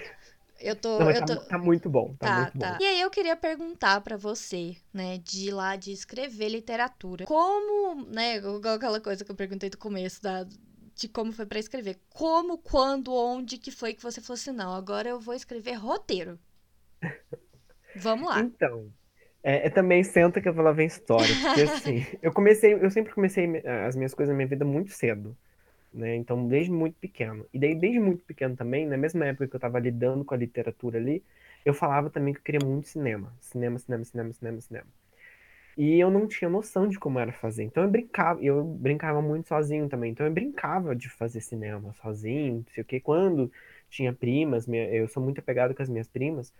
A: Eu tô.
B: Não,
A: eu
B: tá, tá, muito bom. Tá, tá, muito
A: tá.
B: Bom.
A: E aí eu queria perguntar para você, né, de ir lá de escrever literatura. Como, né, igual aquela coisa que eu perguntei do começo da, de como foi para escrever. Como, quando, onde que foi que você falou assim, não, agora eu vou escrever roteiro. Vamos lá.
B: Então, é, é também senta que eu vou lá ver história. Porque assim, eu comecei, eu sempre comecei as minhas coisas na minha vida muito cedo né? Então, desde muito pequeno. E daí, desde muito pequeno também, na mesma época que eu estava lidando com a literatura ali, eu falava também que eu queria muito cinema. Cinema, cinema, cinema, cinema, cinema. E eu não tinha noção de como era fazer. Então eu brincava, eu brincava muito sozinho também. Então eu brincava de fazer cinema sozinho, não sei o quê. Quando tinha primas, minha, eu sou muito apegado com as minhas primas,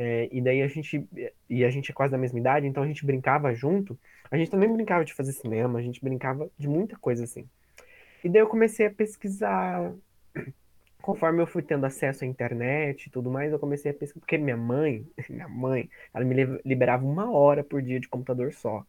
B: é, e daí a gente, e a gente é quase da mesma idade, então a gente brincava junto. A gente também brincava de fazer cinema, a gente brincava de muita coisa assim. E daí eu comecei a pesquisar. Conforme eu fui tendo acesso à internet e tudo mais, eu comecei a pesquisar. Porque minha mãe, minha mãe, ela me liberava uma hora por dia de computador só.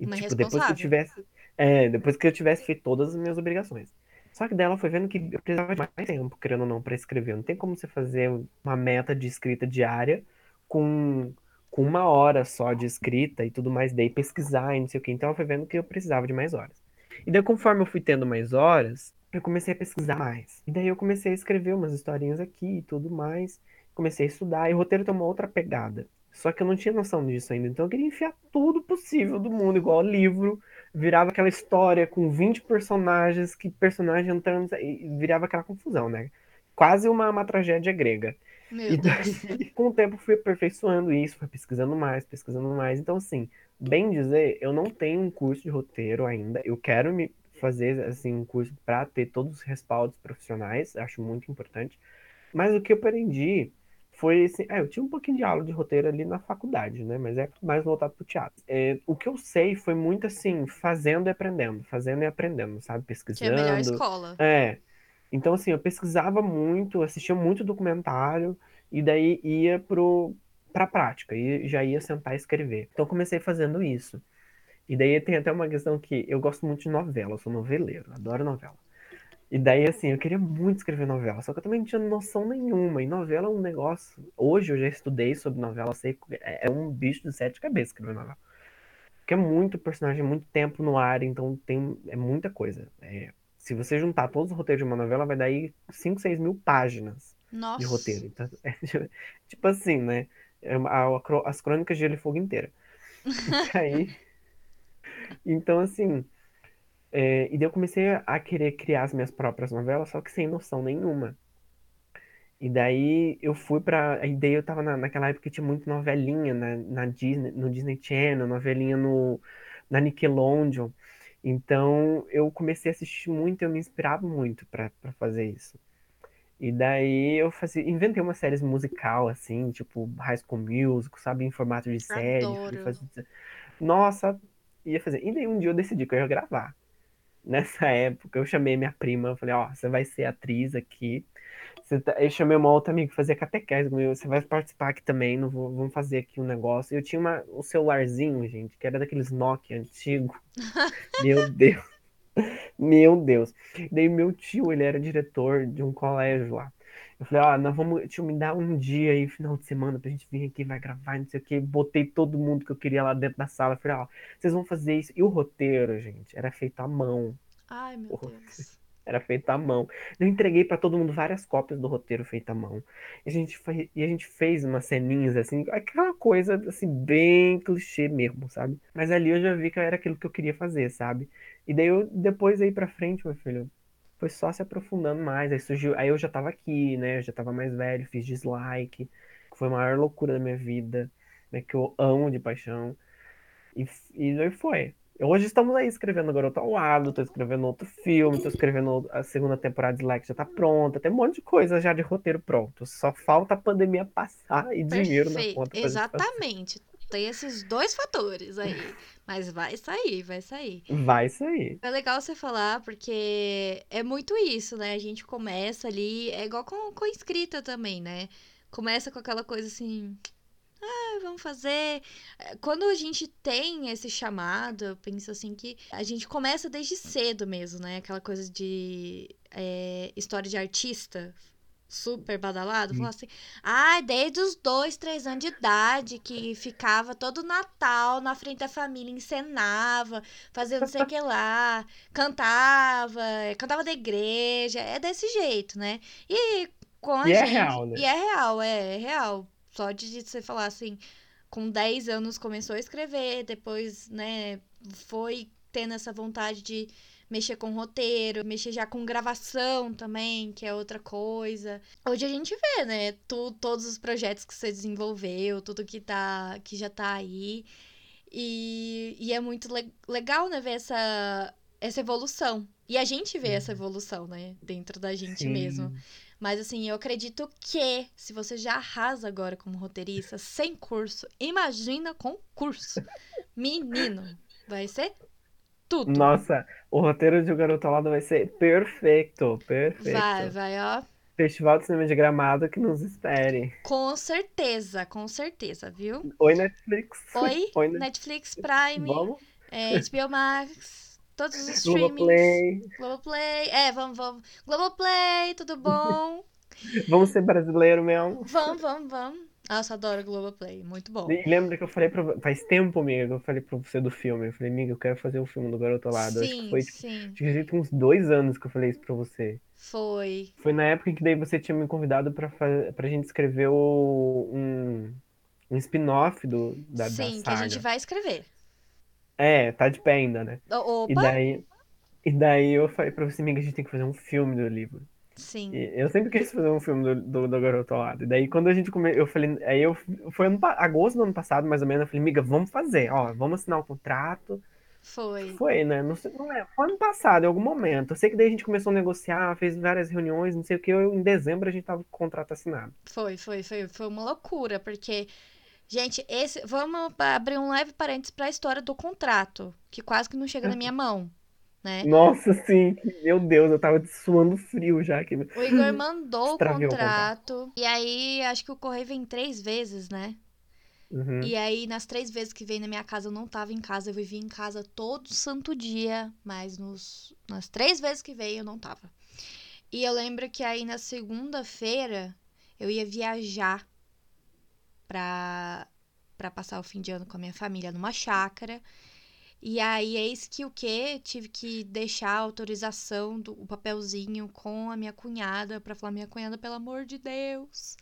A: E, Mãe tipo, depois que eu
B: tivesse. É, depois que eu tivesse feito todas as minhas obrigações. Só que dela foi vendo que eu precisava de mais tempo, querendo ou não, para escrever. Não tem como você fazer uma meta de escrita diária com, com uma hora só de escrita e tudo mais, daí pesquisar e não sei o que. Então ela foi vendo que eu precisava de mais horas. E daí, conforme eu fui tendo mais horas, eu comecei a pesquisar mais. E daí eu comecei a escrever umas historinhas aqui e tudo mais. Comecei a estudar, e o roteiro tomou outra pegada. Só que eu não tinha noção disso ainda. Então eu queria enfiar tudo possível do mundo, igual livro. Virava aquela história com 20 personagens, que personagem entrando. E virava aquela confusão, né? Quase uma, uma tragédia grega.
A: Meu e daí,
B: com o tempo, fui aperfeiçoando isso, fui pesquisando mais, pesquisando mais. Então, assim, bem dizer, eu não tenho um curso de roteiro ainda. Eu quero me fazer assim um curso para ter todos os respaldos profissionais, acho muito importante. Mas o que eu aprendi foi assim, é, eu tinha um pouquinho de aula de roteiro ali na faculdade, né? Mas é mais voltado para o teatro. É, o que eu sei foi muito assim, fazendo e aprendendo, fazendo e aprendendo, sabe? Pesquisando. Que é a melhor
A: escola.
B: É. Então, assim, eu pesquisava muito, assistia muito documentário, e daí ia pro, para a prática e já ia sentar e escrever. Então comecei fazendo isso. E daí tem até uma questão que eu gosto muito de novela, eu sou noveleiro, adoro novela. E daí, assim, eu queria muito escrever novela, só que eu também não tinha noção nenhuma. E novela é um negócio. Hoje eu já estudei sobre novela, sei que é, é um bicho de sete cabeças escrever novela. Porque é muito personagem, muito tempo no ar, então tem é muita coisa. É, se você juntar todos os roteiros de uma novela, vai dar aí 5, 6 mil páginas
A: Nossa.
B: de roteiro. Então, é, tipo assim, né? É as crônicas de Gelo e Fogo inteira. E aí, então, assim, é, e daí eu comecei a querer criar as minhas próprias novelas, só que sem noção nenhuma. E daí eu fui pra. E daí eu tava na, naquela época que tinha muito novelinha na, na Disney, no Disney Channel, novelinha no, na Nickelodeon. Então eu comecei a assistir muito, eu me inspirava muito para fazer isso. E daí eu fazia, inventei uma série musical, assim, tipo High School Musical, sabe, em formato de série. Nossa, ia fazer. E daí um dia eu decidi que eu ia gravar. Nessa época, eu chamei minha prima, eu falei, ó, oh, você vai ser atriz aqui. Tá... Eu chamei uma outra amiga que fazia catequese comigo, você vai participar aqui também, não vou... vamos fazer aqui um negócio. Eu tinha uma... um celularzinho, gente, que era daqueles Nokia antigo. Meu Deus. Meu Deus. Daí meu tio, ele era diretor de um colégio lá. Eu falei, ó, nós vamos, tio, me dá um dia aí, final de semana, pra gente vir aqui, vai gravar, não sei o que. Botei todo mundo que eu queria lá dentro da sala. Eu falei, ó, vocês vão fazer isso. E o roteiro, gente, era feito à mão.
A: Ai, meu Deus.
B: Era feito à mão. Eu entreguei para todo mundo várias cópias do roteiro feito à mão. E a gente, foi, e a gente fez umas ceninhas assim, aquela coisa assim, bem clichê mesmo, sabe? Mas ali eu já vi que era aquilo que eu queria fazer, sabe? E daí eu, depois aí pra frente, meu filho, foi só se aprofundando mais. Aí surgiu. Aí eu já tava aqui, né? Eu já tava mais velho, fiz dislike, que foi a maior loucura da minha vida, né? Que eu amo de paixão. E, e aí foi. Hoje estamos aí escrevendo Garoto ao Lado, tô escrevendo outro filme, tô escrevendo a segunda temporada de Like já tá pronta, tem um monte de coisa já de roteiro pronto. Só falta a pandemia passar e Perfeito. dinheiro na conta.
A: Exatamente. Tem esses dois fatores aí. Mas vai sair, vai sair.
B: Vai sair.
A: É legal você falar, porque é muito isso, né? A gente começa ali, é igual com, com escrita também, né? Começa com aquela coisa assim, ah, vamos fazer. É, quando a gente tem esse chamado, eu penso assim que a gente começa desde cedo mesmo, né? Aquela coisa de é, história de artista super badalado, falou assim: ah, desde os dois, três anos de idade, que ficava todo Natal na frente da família, encenava, fazia não sei o que lá, cantava, cantava da igreja, é desse jeito, né? E com a
B: e é
A: gente.
B: É real, né?
A: E é real, é, é real. Só de você falar assim, com 10 anos começou a escrever, depois, né, foi tendo essa vontade de mexer com roteiro, mexer já com gravação também, que é outra coisa. Hoje a gente vê, né, tu, todos os projetos que você desenvolveu, tudo que tá que já tá aí. E, e é muito le legal, né, ver essa, essa evolução. E a gente vê essa uhum. evolução, né, dentro da gente Sim. mesmo. Mas assim, eu acredito que se você já arrasa agora como roteirista, sem curso, imagina com curso. Menino, vai ser tudo.
B: Nossa, o roteiro de O Garoto Lado vai ser perfeito, perfeito.
A: Vai, vai, ó.
B: Festival de Cinema de Gramado que nos espere.
A: Com certeza, com certeza, viu?
B: Oi, Netflix.
A: Oi, Oi Netflix, Prime, Vamos? É, HBO Max. Todos os streamings. Globoplay. Globoplay. É, vamos, vamos. Globoplay, tudo bom?
B: vamos ser brasileiro mesmo?
A: Vamos, vamos, vamos. Nossa, adoro Globoplay, muito bom.
B: E lembra que eu falei pra Faz tempo, amiga, que eu falei pra você do filme. Eu falei, amiga, eu quero fazer o um filme do Garoto Lado. Sim, acho que foi, tipo, sim. Que uns dois anos que eu falei isso pra você.
A: Foi.
B: Foi na época em que daí você tinha me convidado pra, pra gente escrever o, um, um spin-off do, da,
A: sim,
B: da saga.
A: que a gente vai escrever.
B: É, tá de pé ainda, né?
A: Opa!
B: E daí, e daí eu falei pra você, amiga, a gente tem que fazer um filme do livro.
A: Sim.
B: E eu sempre quis fazer um filme do, do, do Garoto ao Lado. E daí quando a gente come... eu falei, aí eu foi ano, agosto do ano passado, mais ou menos, eu falei, amiga, vamos fazer, ó, vamos assinar o contrato.
A: Foi.
B: Foi, né? Não, sei, não é, foi ano passado, em algum momento. Eu sei que daí a gente começou a negociar, fez várias reuniões, não sei o que, eu, em dezembro a gente tava com o contrato assinado.
A: Foi, foi, foi, foi uma loucura, porque Gente, esse vamos abrir um leve parênteses para a história do contrato, que quase que não chega na minha mão, né?
B: Nossa, sim, meu Deus, eu tava suando frio já aqui.
A: O Igor mandou o contrato, o contrato, e aí acho que o correio vem três vezes, né?
B: Uhum.
A: E aí, nas três vezes que veio na minha casa, eu não tava em casa. Eu vivia em casa todo santo dia. Mas nos, nas três vezes que veio, eu não tava. E eu lembro que aí na segunda-feira, eu ia viajar pra, pra passar o fim de ano com a minha família numa chácara. E aí, eis que o que? Tive que deixar a autorização do o papelzinho com a minha cunhada para falar: minha cunhada, pelo amor de Deus,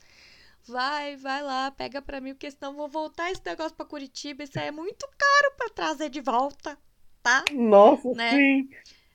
A: vai, vai lá, pega pra mim, porque senão vou voltar esse negócio pra Curitiba. Isso aí é muito caro para trazer de volta, tá?
B: Nossa, né? sim.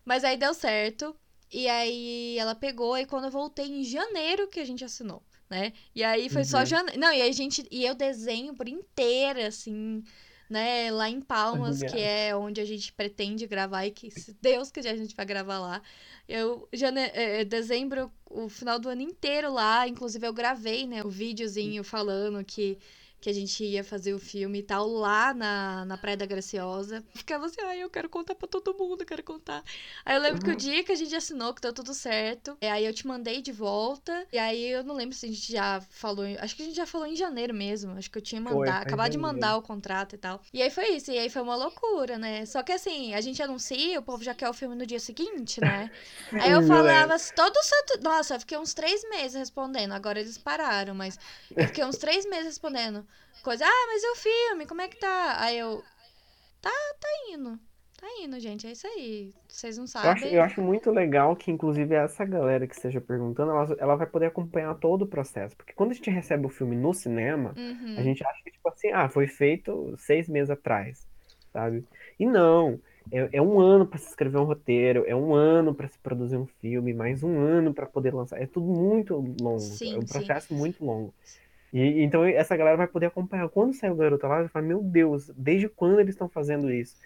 A: Mas aí deu certo. E aí ela pegou, e quando eu voltei em janeiro que a gente assinou né? E aí foi uhum. só janeiro. Não, e aí a gente. E eu desenho por inteira, assim, né? Lá em Palmas, que é onde a gente pretende gravar e que, se Deus quiser, a gente vai gravar lá. Eu, jane... É, dezembro, o final do ano inteiro lá, inclusive eu gravei, né? O videozinho falando que que a gente ia fazer o filme e tal, lá na, na Praia da Graciosa. Ficava assim, ai, eu quero contar pra todo mundo, eu quero contar. Aí eu lembro uhum. que o uhum. dia que a gente assinou, que deu tudo certo, é, aí eu te mandei de volta, e aí eu não lembro se a gente já falou, acho que a gente já falou em janeiro mesmo, acho que eu tinha mandado, acabado de mandar o contrato e tal. E aí foi isso, e aí foi uma loucura, né? Só que assim, a gente anuncia, o povo já quer o filme no dia seguinte, né? aí eu falava assim, todo santo... Nossa, eu fiquei uns três meses respondendo, agora eles pararam, mas eu fiquei uns três meses respondendo coisa. Ah, mas e o filme? Como é que tá? Aí eu. Tá, tá indo. Tá indo, gente. É isso aí. Vocês não sabem.
B: Eu acho, eu acho muito legal que, inclusive, essa galera que esteja perguntando, ela, ela vai poder acompanhar todo o processo. Porque quando a gente recebe o filme no cinema,
A: uhum.
B: a gente acha que, tipo assim, ah, foi feito seis meses atrás, sabe? E não. É, é um ano para se escrever um roteiro, é um ano para se produzir um filme, mais um ano para poder lançar. É tudo muito longo.
A: Sim,
B: é um processo
A: sim.
B: muito longo. E, então essa galera vai poder acompanhar. Quando sair o Garoto lá, vai falar, meu Deus, desde quando eles estão fazendo isso?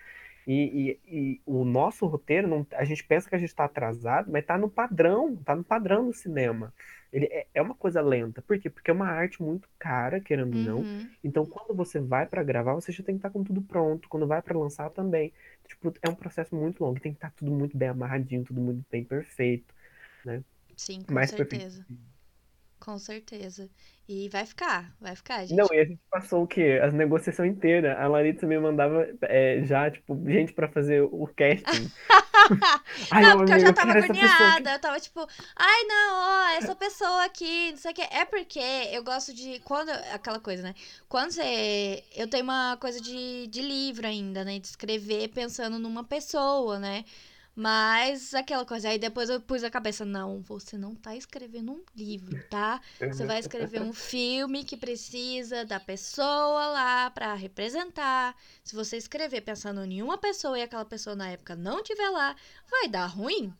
B: E, e, e, o nosso roteiro, não, a gente pensa que a gente está atrasado, mas está no padrão, está no padrão do cinema. Ele é, é, uma coisa lenta. Por quê? Porque é uma arte muito cara, querendo ou
A: uhum.
B: não. Então, quando você vai para gravar, você já tem que estar tá com tudo pronto. Quando vai para lançar também. Tipo, é um processo muito longo. Tem que estar tá tudo muito bem amarradinho, tudo muito bem perfeito, né?
A: Sim, com Mais certeza. Perfeito. Com certeza. E vai ficar, vai ficar, gente.
B: Não, e a gente passou o quê? As negociações inteiras. A Larissa me mandava é, já, tipo, gente pra fazer o casting.
A: ai, não, porque eu já tava agoniada. Que... Eu tava tipo, ai, não, ó, essa pessoa aqui, não sei o que. É porque eu gosto de. Quando. Aquela coisa, né? Quando você. Eu tenho uma coisa de, de livro ainda, né? De escrever pensando numa pessoa, né? Mas aquela coisa, aí depois eu pus a cabeça, não, você não tá escrevendo um livro, tá? Você vai escrever um filme que precisa da pessoa lá para representar. Se você escrever pensando em uma pessoa e aquela pessoa na época não tiver lá, vai dar ruim.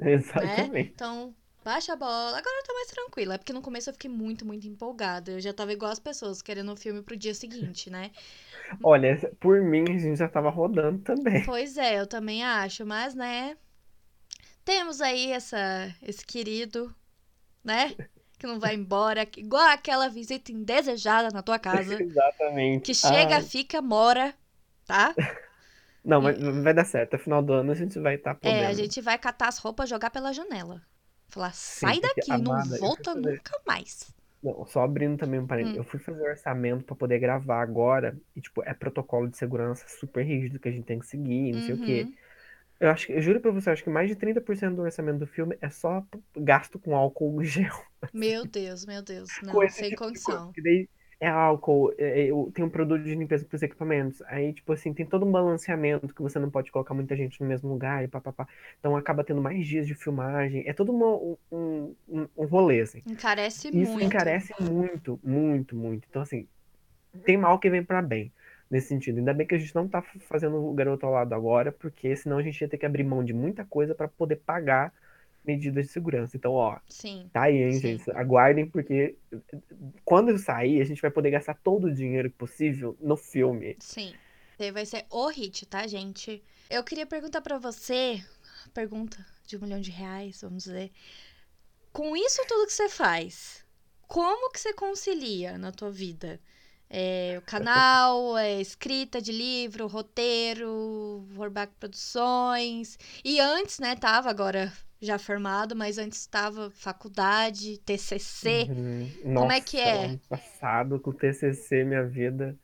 B: Exatamente.
A: Né? Então, Baixa a bola. Agora eu tô mais tranquila. É porque no começo eu fiquei muito, muito empolgada. Eu já tava igual as pessoas, querendo o filme pro dia seguinte, né?
B: Olha, por mim a gente já tava rodando também.
A: Pois é, eu também acho. Mas, né? Temos aí essa, esse querido, né? Que não vai embora. Igual aquela visita indesejada na tua casa.
B: Exatamente.
A: Que chega, Ai. fica, mora, tá?
B: Não, mas vai dar certo. No final do ano a gente vai estar tá podendo.
A: É, a gente vai catar as roupas, jogar pela janela. Falar, sai Sim, daqui, amada, não volta fazer... nunca mais.
B: Não, só abrindo também um parênteses. Hum. Eu fui fazer o orçamento para poder gravar agora. E, tipo, é protocolo de segurança super rígido que a gente tem que seguir, não uhum. sei o quê. Uhum. Eu acho que, eu juro pra você, acho que mais de 30% do orçamento do filme é só gasto com álcool gel.
A: Meu Deus, meu Deus. Não, sem tipo condição.
B: Daí, é álcool, é, é, tem um produto de limpeza para os equipamentos. Aí, tipo assim, tem todo um balanceamento que você não pode colocar muita gente no mesmo lugar e papapá. Então acaba tendo mais dias de filmagem. É todo uma, um, um, um rolê, assim.
A: Encarece
B: Isso
A: muito.
B: Isso encarece muito, muito, muito. Então, assim, tem mal que vem para bem nesse sentido. Ainda bem que a gente não tá fazendo o garoto ao lado agora, porque senão a gente ia ter que abrir mão de muita coisa para poder pagar medidas de segurança. Então, ó,
A: Sim.
B: tá aí, hein,
A: Sim.
B: gente? Aguardem, porque quando sair, a gente vai poder gastar todo o dinheiro possível no filme.
A: Sim. Vai ser o hit, tá, gente? Eu queria perguntar para você, pergunta de um milhão de reais, vamos dizer. Com isso tudo que você faz, como que você concilia na tua vida? É, o canal, é, escrita de livro, roteiro, Horback Produções. E antes, né, tava agora já formado, mas antes estava faculdade, TCC. Uhum. Nossa, Como é que é?
B: Ano passado, com o TCC, minha vida,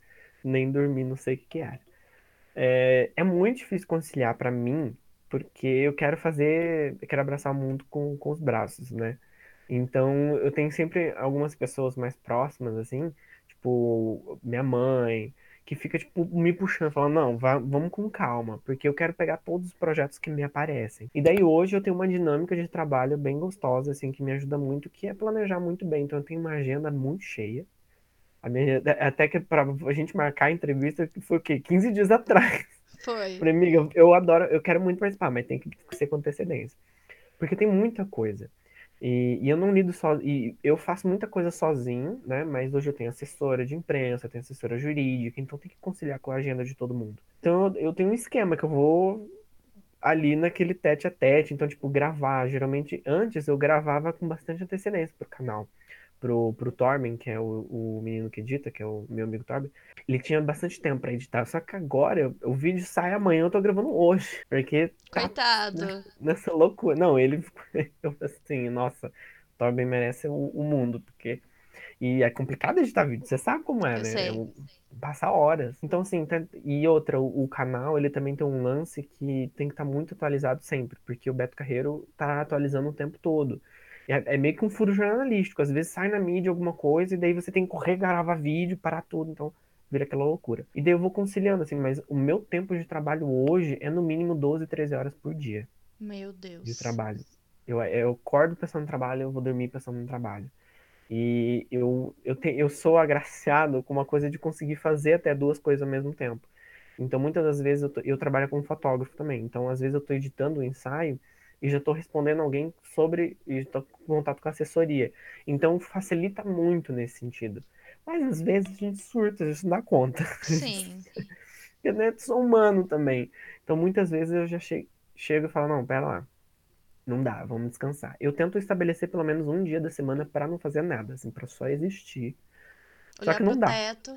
B: nem dormi, não sei o que era. É, é muito difícil conciliar para mim, porque eu quero fazer, eu quero abraçar o mundo com, com os braços, né? Então, eu tenho sempre algumas pessoas mais próximas, assim, tipo, minha mãe, que fica, tipo, me puxando, falando, não, vá, vamos com calma, porque eu quero pegar todos os projetos que me aparecem. E daí hoje eu tenho uma dinâmica de trabalho bem gostosa, assim, que me ajuda muito, que é planejar muito bem. Então eu tenho uma agenda muito cheia. A minha, até que pra a gente marcar a entrevista, foi o quê? 15 dias atrás.
A: Foi.
B: Falei, amiga, eu adoro, eu quero muito participar, mas tem que ser com antecedência. Porque tem muita coisa. E, e, eu não lido só. E eu faço muita coisa sozinho, né? Mas hoje eu tenho assessora de imprensa, tenho assessora jurídica, então tem que conciliar com a agenda de todo mundo. Então eu, eu tenho um esquema que eu vou ali naquele tete a tete, então, tipo, gravar. Geralmente, antes eu gravava com bastante antecedência pro canal pro, pro Torben, que é o, o menino que edita, que é o meu amigo Torben, ele tinha bastante tempo para editar. Só que agora o vídeo sai amanhã, eu tô gravando hoje. Porque.
A: Tá Coitado.
B: nessa loucura. Não, ele eu assim, nossa, Torben merece o, o, mundo, porque. E é complicado editar vídeo, você sabe como é,
A: eu
B: né?
A: Sei.
B: É um, passar horas. Então, assim, tá, e outra, o, o, canal, ele também tem um lance que tem que estar tá muito atualizado sempre, porque o Beto Carreiro tá atualizando o tempo todo. É, é, meio que um furo jornalístico. Às vezes sai na mídia alguma coisa e daí você tem que correr, gravar vídeo, parar tudo. Então vira aquela loucura. E daí eu vou conciliando, assim, mas o meu tempo de trabalho hoje é no mínimo 12, 13 horas por dia.
A: Meu Deus.
B: De trabalho. Eu, eu acordo pensando no trabalho, eu vou dormir pensando no trabalho. E eu, eu, te, eu sou agraciado com uma coisa de conseguir fazer até duas coisas ao mesmo tempo. Então, muitas das vezes eu, tô, eu trabalho como fotógrafo também. Então, às vezes eu estou editando o um ensaio e já estou respondendo alguém sobre e estou em contato com a assessoria. Então facilita muito nesse sentido. Mas às vezes a gente surta, a gente não dá conta.
A: Sim.
B: Porque né, sou humano também. Então muitas vezes eu já che chego e falo, não, pera lá. Não dá, vamos descansar. Eu tento estabelecer pelo menos um dia da semana para não fazer nada, assim, para só existir.
A: Olhar só que não dá. Teto.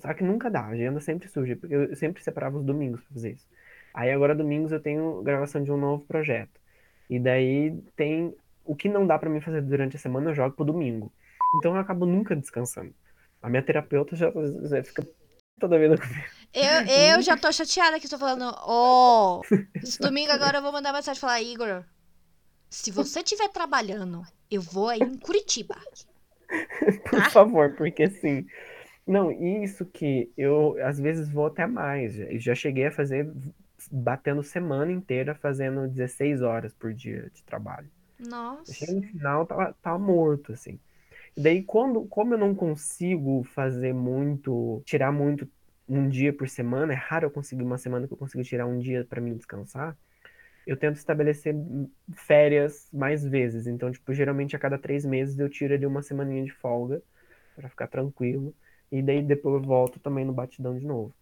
B: Só que nunca dá, a agenda sempre surge, porque eu sempre separava os domingos pra fazer isso. Aí agora domingos eu tenho gravação de um novo projeto. E daí tem o que não dá para mim fazer durante a semana, eu jogo pro domingo. Então eu acabo nunca descansando. A minha terapeuta já, já fica toda vida comigo.
A: Eu, eu já tô chateada que estou falando, ó, oh, esse domingo agora eu vou mandar mensagem falar, Igor, se você estiver trabalhando, eu vou aí em Curitiba.
B: Por tá? favor, porque assim, não, isso que eu às vezes vou até mais. Já cheguei a fazer batendo semana inteira fazendo 16 horas por dia de trabalho.
A: Nossa.
B: Chega no final, tá, tá morto, assim. E daí, quando, como eu não consigo fazer muito, tirar muito um dia por semana, é raro eu conseguir uma semana que eu consigo tirar um dia para mim descansar, eu tento estabelecer férias mais vezes. Então, tipo, geralmente a cada três meses eu tiro ali uma semaninha de folga para ficar tranquilo. E daí depois eu volto também no batidão de novo.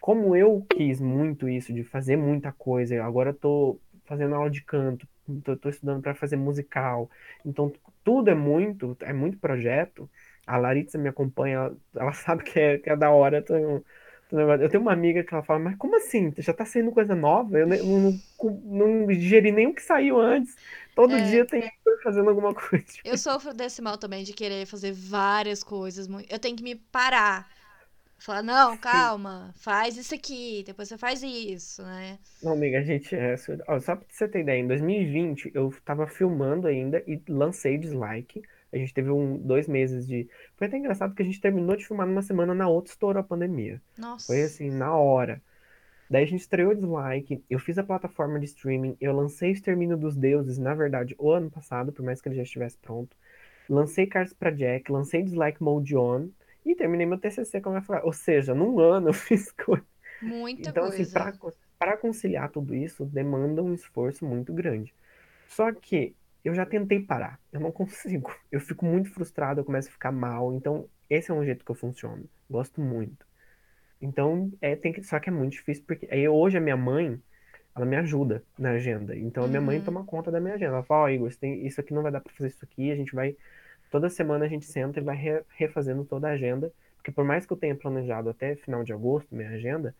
B: Como eu quis muito isso, de fazer muita coisa, agora eu tô fazendo aula de canto, tô, tô estudando para fazer musical. Então, tudo é muito, é muito projeto. A Laritza me acompanha, ela sabe que é, que é da hora. Então, eu tenho uma amiga que ela fala, mas como assim? Já tá saindo coisa nova? Eu não, não, não digeri nem o que saiu antes. Todo é, dia tem fazendo alguma coisa.
A: Eu sofro desse mal também, de querer fazer várias coisas. Eu tenho que me parar. Falar, não, calma, faz isso aqui, depois você faz isso, né?
B: Não, amiga, a gente é. Só pra você ter ideia, em 2020 eu tava filmando ainda e lancei dislike. A gente teve um, dois meses de. Foi até engraçado que a gente terminou de filmar numa semana, na outra estourou a pandemia.
A: Nossa.
B: Foi assim, na hora. Daí a gente estreou Dislike, eu fiz a plataforma de streaming, eu lancei Extermínio dos Deuses, na verdade, o ano passado, por mais que ele já estivesse pronto. Lancei Cards pra Jack, lancei Dislike Mode On e terminei meu TCC como eu falei. Ou seja, num ano eu fiz coisa.
A: Muita
B: então,
A: coisa.
B: Então, assim, para conciliar tudo isso, demanda um esforço muito grande. Só que eu já tentei parar, eu não consigo. Eu fico muito frustrado, eu começo a ficar mal. Então, esse é um jeito que eu funciono. Gosto muito. Então, é, tem que, só que é muito difícil, porque aí hoje a minha mãe, ela me ajuda na agenda. Então, a minha mãe uhum. toma conta da minha agenda. Ela fala, ó, oh, Igor, tem, isso aqui não vai dar pra fazer isso aqui, a gente vai, toda semana a gente senta e vai re, refazendo toda a agenda, porque por mais que eu tenha planejado até final de agosto minha agenda,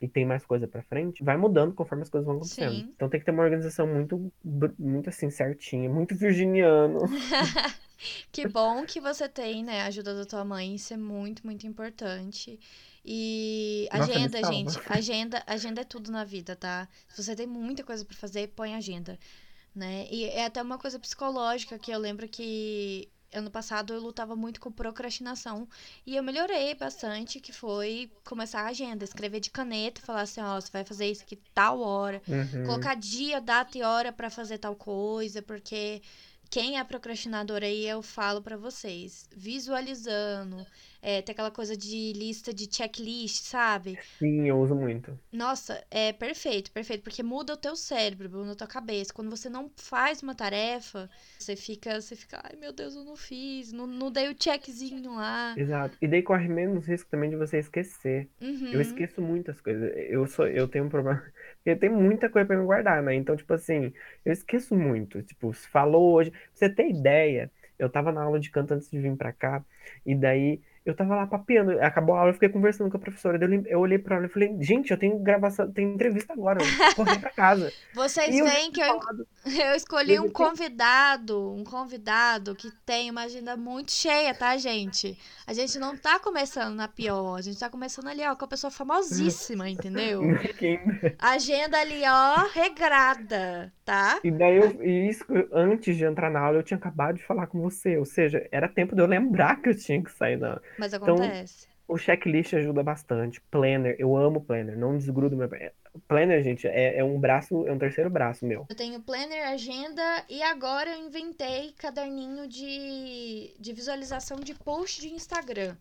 B: e tem mais coisa para frente, vai mudando conforme as coisas vão acontecendo. Sim. Então tem que ter uma organização muito, muito assim, certinha, muito virginiano.
A: que bom que você tem, né, a ajuda da tua mãe, isso é muito, muito importante. E agenda, Nossa, gente, agenda, agenda é tudo na vida, tá? Se você tem muita coisa para fazer, põe agenda, né? E é até uma coisa psicológica que eu lembro que ano passado eu lutava muito com procrastinação e eu melhorei bastante, que foi começar a agenda, escrever de caneta, falar assim, ó, você vai fazer isso aqui tal hora,
B: uhum.
A: colocar dia, data e hora para fazer tal coisa, porque quem é procrastinador aí, eu falo para vocês, visualizando, é, tem aquela coisa de lista de checklist, sabe?
B: Sim, eu uso muito.
A: Nossa, é perfeito, perfeito, porque muda o teu cérebro, muda a tua cabeça. Quando você não faz uma tarefa, você fica, você fica, ai meu Deus, eu não fiz, não, não dei o checkzinho lá.
B: Exato. E daí corre menos risco também de você esquecer.
A: Uhum.
B: Eu esqueço muitas coisas. Eu sou, eu tenho um problema, eu tenho muita coisa para me guardar, né? Então, tipo assim, eu esqueço muito. Tipo, se falou hoje, pra você ter ideia, eu tava na aula de canto antes de vir para cá, e daí eu tava lá papeando, acabou a aula, eu fiquei conversando com a professora. Eu, eu olhei pra ela e falei, gente, eu tenho gravação, tenho entrevista agora, eu corri pra casa.
A: Vocês veem que eu, eu escolhi um convidado, um convidado que tem uma agenda muito cheia, tá, gente? A gente não tá começando na pior, a gente tá começando ali, ó, com a pessoa famosíssima, entendeu? agenda ali, ó, regrada, tá?
B: E daí, eu, e isso, antes de entrar na aula, eu tinha acabado de falar com você, ou seja, era tempo de eu lembrar que eu tinha que sair da
A: mas então, acontece.
B: Então, o checklist ajuda bastante. Planner, eu amo planner, não desgrudo meu. Planner, gente, é, é um braço, é um terceiro braço meu.
A: Eu tenho planner, agenda e agora eu inventei caderninho de, de visualização de post de Instagram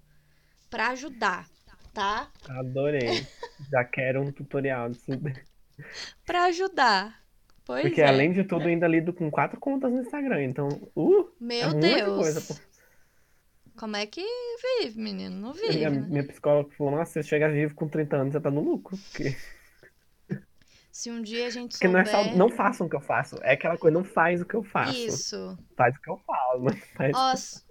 A: para ajudar, tá?
B: Adorei. Já quero um tutorial disso.
A: para ajudar. Pois
B: Porque
A: é.
B: além de tudo, ainda lido com quatro contas no Instagram. Então, uh,
A: Meu é Deus. Coisa, como é que vive, menino? Não vive.
B: Minha,
A: né?
B: minha psicóloga falou: Nossa, você chega vivo com 30 anos, você tá no lucro. Porque...
A: Se um dia a gente
B: Porque
A: souber...
B: não é só, não façam o que eu faço. É aquela coisa, não faz o que eu faço.
A: Isso.
B: Faz o que eu falo, não faz
A: Ó, s-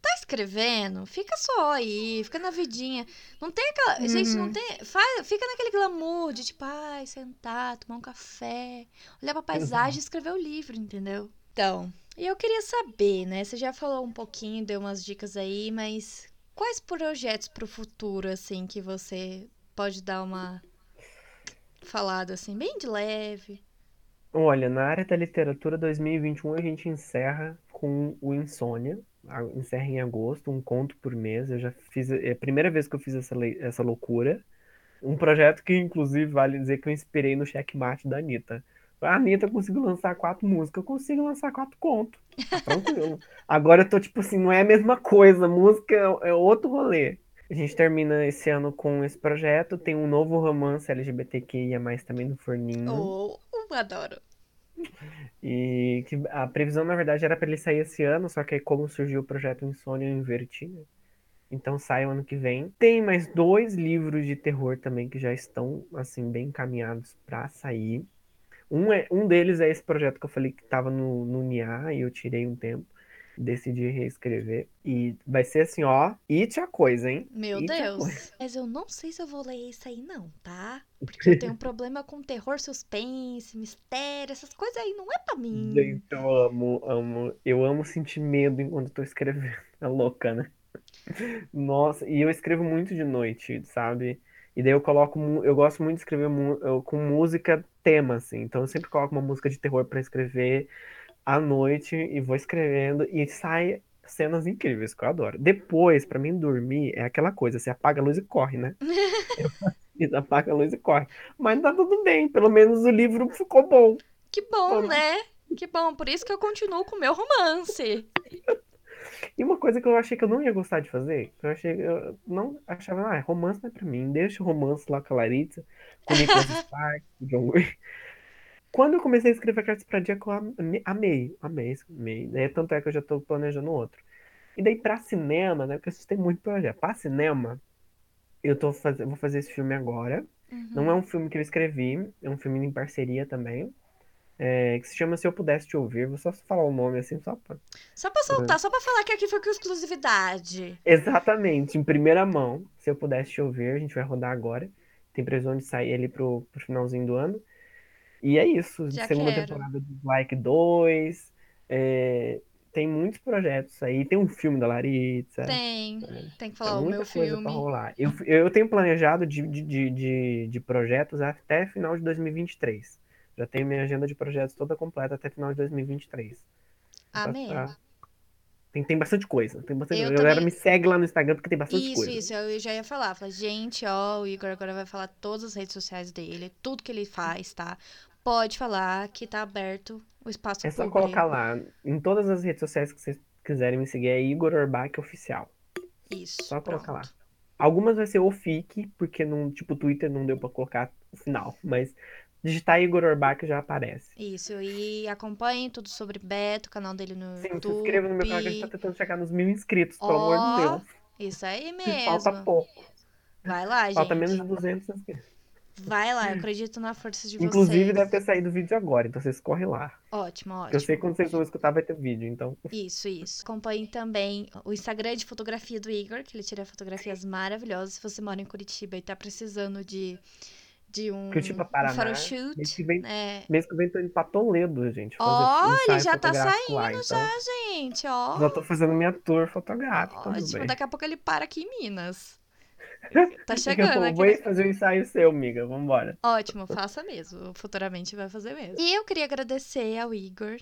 A: tá escrevendo? Fica só aí, fica na vidinha. Não tem aquela. Gente, não
B: Uhum.
A: tem. Faz, fica naquele glamour de tipo, ai, sentar, tomar um café, olhar pra paisagem e escrever o livro, entendeu? Então, e eu queria saber, né? Você já falou um pouquinho, deu umas dicas aí, mas quais projetos pro futuro, assim, que você pode dar uma falada, assim, bem de leve?
B: Olha, na área da literatura 2021 a gente encerra com o Insônia. Encerra em agosto, um conto por mês. Eu já fiz, é a primeira vez que eu fiz essa, essa loucura. Um projeto que, inclusive, vale dizer que eu inspirei no checkmate da Anitta. A Anitta conseguiu lançar quatro músicas, eu consigo lançar quatro contos. Tá tranquilo. Agora eu tô tipo assim, não é a mesma coisa, música é é outro rolê. A gente termina esse ano com esse projeto, tem um novo romance LGBTQIA+, também no forninho.
A: Oh, eu adoro.
B: E que a previsão, na verdade, era para ele sair esse ano, só que aí como surgiu o projeto Insônia, eu inverti, né? Então sai o ano que vem. Tem mais dois livros de terror também que já estão, assim, bem encaminhados para sair. Um, é, um deles é esse projeto que eu falei que estava no, no NIA e eu tirei um tempo. Decidi reescrever. E vai ser assim, ó. It a coisa, hein?
A: Meu
B: It.
A: Deus. Mas eu não sei se eu vou ler isso aí, não, tá? Porque eu tenho um problema com terror, suspense, mistério, essas coisas aí não é pra mim.
B: Gente, eu amo, amo. Eu amo sentir medo enquanto eu tô escrevendo. É louca, né? Nossa, e eu escrevo muito de noite, sabe? E daí eu coloco, eu gosto muito de escrever com música tema, assim. Então eu sempre coloco uma música de terror pra escrever à noite e vou escrevendo e sai cenas incríveis que eu adoro. Depois, pra mim dormir, é aquela coisa, você apaga a luz e corre, né? Eu apaga a luz e corre. Mas tá tudo bem, pelo menos o livro ficou bom.
A: Que bom, né? Que bom, por isso que eu continuo com o meu romance.
B: E uma coisa que eu achei que eu não ia gostar de fazer, que eu achei, eu não achava, ah, romance não é pra mim, deixa o romance lá com a Larissa, com o Nicholas Sparks, com o John Wick. Quando eu comecei a escrever Cartas pra Dia, eu am- amei, amei, amei. Daí, tanto é que eu já tô planejando outro. E daí pra cinema, né, porque eu tem muito projeto. Pra cinema, eu tô fazendo, vou fazer esse filme agora. Não é um filme que eu escrevi, é um filme em parceria também. é, que se chama Se Eu Pudesse Te Ouvir. Vou só falar o nome assim, só pra
A: Só pra soltar, só pra falar que aqui foi com exclusividade.
B: Exatamente, em primeira mão. Se eu pudesse te ouvir, a gente vai rodar agora. Tem previsão de sair ali pro, pro finalzinho do ano. E é isso.
A: Já
B: Segunda
A: quero.
B: temporada de Like 2. é, tem muitos projetos aí. Tem um filme da Laritza.
A: Tem, tem que
B: Tem
A: falar o
B: muita
A: meu
B: coisa
A: filme.
B: pra rolar. Eu, eu tenho planejado de, de, de, de, projetos até final de 2023. Já tenho minha agenda de projetos toda completa até final de 2023. Tá-
A: Amém.
B: tá- Tem, tem bastante coisa. Tem bastante...
A: Eu
B: A galera
A: também-
B: me segue lá no Instagram porque tem bastante
A: Isso,
B: coisa.
A: isso, eu já ia falar. Falar, gente, ó, o Igor agora vai falar todas as redes sociais dele, tudo que ele faz, tá? Pode falar que tá aberto o espaço
B: É só
A: público.
B: colocar lá. Em todas as redes sociais que vocês quiserem me seguir, é Igor Orbach Oficial.
A: Isso,
B: Só colocar lá.
A: pronto.
B: Algumas vai ser o FIC, porque não, tipo, o Twitter não deu pra colocar o final. Mas digitar Igor Orbach já aparece.
A: Isso, e acompanhem tudo sobre Beto, o canal dele no
B: Sim, se
A: YouTube.
B: inscreva no meu canal que a gente tá tentando chegar nos mil inscritos, pelo amor de Deus.
A: Isso aí
B: Que Falta
A: mesmo.
B: pouco.
A: Vai lá,
B: Falta
A: gente.
B: menos de 200 inscritos.
A: Vai lá, eu acredito na força de
B: Inclusive,
A: vocês.
B: deve ter saído o vídeo agora, então vocês correm lá.
A: Ótimo,
B: Porque Eu sei
A: ótimo.
B: que quando vocês vão escutar vai ter vídeo, então.
A: Isso, isso. Acompanhe também o Instagram de fotografia do Igor, que ele tira fotografias maravilhosas. Se você mora em Curitiba e tá precisando de, de um,
B: Curitiba,
A: um
B: Paraná.
A: photoshoot,
B: Mês que vem,
A: né?
B: mês que vem tô indo pra Toledo, gente.
A: Ó,
B: um
A: ele já tá
B: fotográfico lá,
A: saindo
B: então.
A: já, gente, ó.
B: Já tô fazendo minha tour fotográfica
A: Ótimo, daqui a pouco ele para aqui em Minas. Tá chegando aqui.
B: vou fazer um ensaio seu, amiga. Vambora.
A: Ótimo, faça mesmo. Futuramente vai fazer mesmo. E eu queria agradecer ao Igor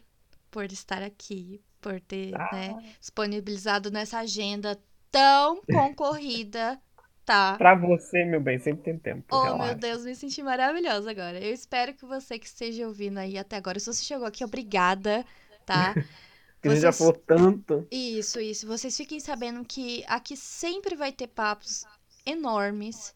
A: por estar aqui, por ter
B: Ah.
A: né, disponibilizado nessa agenda tão concorrida, tá?
B: Pra você, meu bem, sempre tem tempo.
A: Oh,
B: relaxa.
A: meu Deus, me senti maravilhosa agora. Eu espero que você que esteja ouvindo aí até agora, se você chegou aqui, obrigada, tá?
B: Porque a gente já
A: vocês-
B: falou tanto.
A: Isso, isso. Vocês fiquem sabendo que aqui sempre vai ter papos enormes,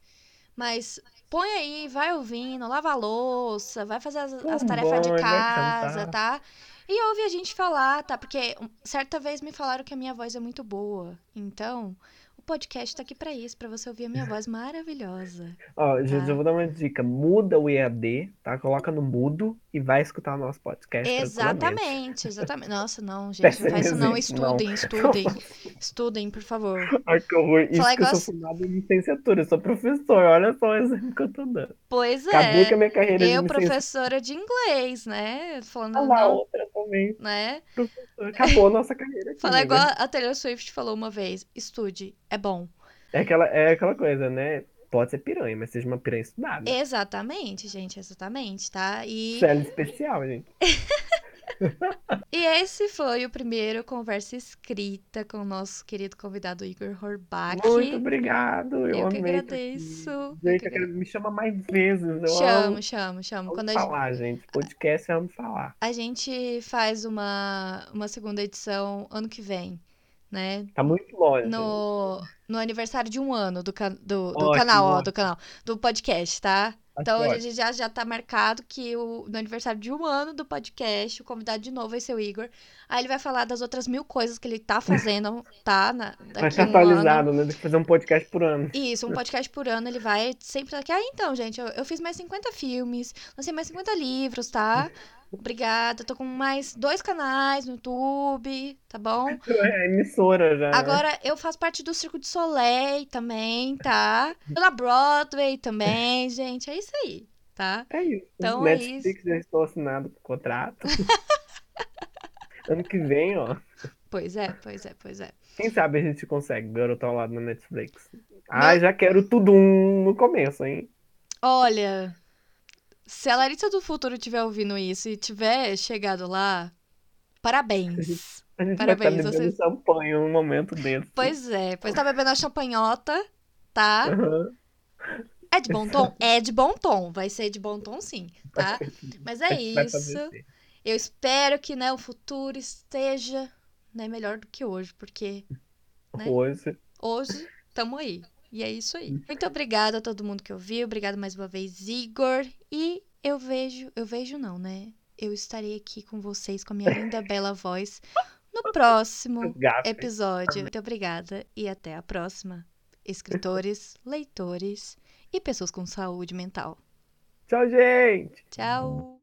A: mas põe aí, vai ouvindo, lava a louça, vai fazer as, as
B: Tá
A: tarefas de
B: bom, vai
A: casa,
B: cantar.
A: tá? E ouve a gente falar, tá? Porque um, certa vez me falaram que a minha voz é muito boa. Então, o podcast tá aqui para isso, para você ouvir a minha voz maravilhosa.
B: Ó, tá? gente, eu vou dar uma dica. Muda o EAD, tá? Coloca no mudo e vai escutar o nosso podcast.
A: Exatamente, exatamente. Nossa, não, gente, não faz isso não. Estudem, não. estudem. Estudem, por favor.
B: Ai, que horror. Isso Fala que igual... eu sou formado em licenciatura, eu sou professor. Olha só o exemplo que eu tô dando.
A: Pois é. Acabou com a minha carreira eu, de professora de inglês, né? Falando
B: ah lá, não, outra também.
A: Né?
B: Professor, acabou a nossa carreira aqui.
A: Fala igual a Taylor Swift falou uma vez. Estude, é bom.
B: É aquela, é aquela coisa, né? Pode ser piranha, mas seja uma piranha estudada.
A: Exatamente, gente, exatamente, tá?
B: E. Célula especial, gente.
A: e esse foi o primeiro conversa escrita com o nosso querido convidado Igor Horbach.
B: Muito obrigado, eu,
A: eu
B: que
A: agradeço.
B: Gente, que... me chama mais vezes. Eu
A: chamo, amo... chamo, chamo.
B: Vamos Quando falar, gente... gente. Podcast vamos falar.
A: A gente faz uma, uma segunda edição ano que vem né?
B: Tá muito longe.
A: No, no aniversário de um ano do, do, do canal, ó, do canal, do podcast, tá? Então a gente já, já tá marcado que o, no aniversário de um ano do podcast, o convidado de novo vai ser o Igor. Aí ele vai falar das outras mil coisas que ele tá fazendo, tá? Na,
B: vai ser atualizado, um né? Tem que fazer um podcast por ano.
A: Isso, um podcast por ano. Ele vai sempre daqui. Ah, então, gente, eu, eu fiz mais 50 filmes, lancei mais 50 livros, tá? Obrigada. Tô com mais dois canais no YouTube, tá bom?
B: É emissora já. Né?
A: Agora eu faço parte do Circo de Soleil também, tá? Pela Broadway também, gente. É isso aí, tá?
B: É isso. Então Netflix é isso. já estou assinado o contrato. ano que vem, ó.
A: Pois é, pois é, pois é.
B: Quem sabe a gente consegue garoto ao lado na Netflix. Ah, já quero tudo no começo, hein?
A: Olha, se a Larissa do futuro estiver ouvindo isso e tiver chegado lá, parabéns.
B: A gente, parabéns. Vai estar bebendo champanhe num momento desse.
A: Pois é, pois tá bebendo a champanhota, tá? Uhum. É de bom tom? É de bom tom. Vai ser de bom tom, sim, tá? Mas é isso. Eu espero que né, o futuro esteja né, melhor do que hoje, porque. Né,
B: hoje.
A: Hoje, tamo aí. E é isso aí. Muito obrigada a todo mundo que ouviu. Obrigada mais uma vez, Igor. E eu vejo, eu vejo não, né? Eu estarei aqui com vocês com a minha linda, bela voz no próximo episódio. Muito obrigada e até a próxima. Escritores, leitores e pessoas com saúde mental.
B: Tchau, gente!
A: Tchau!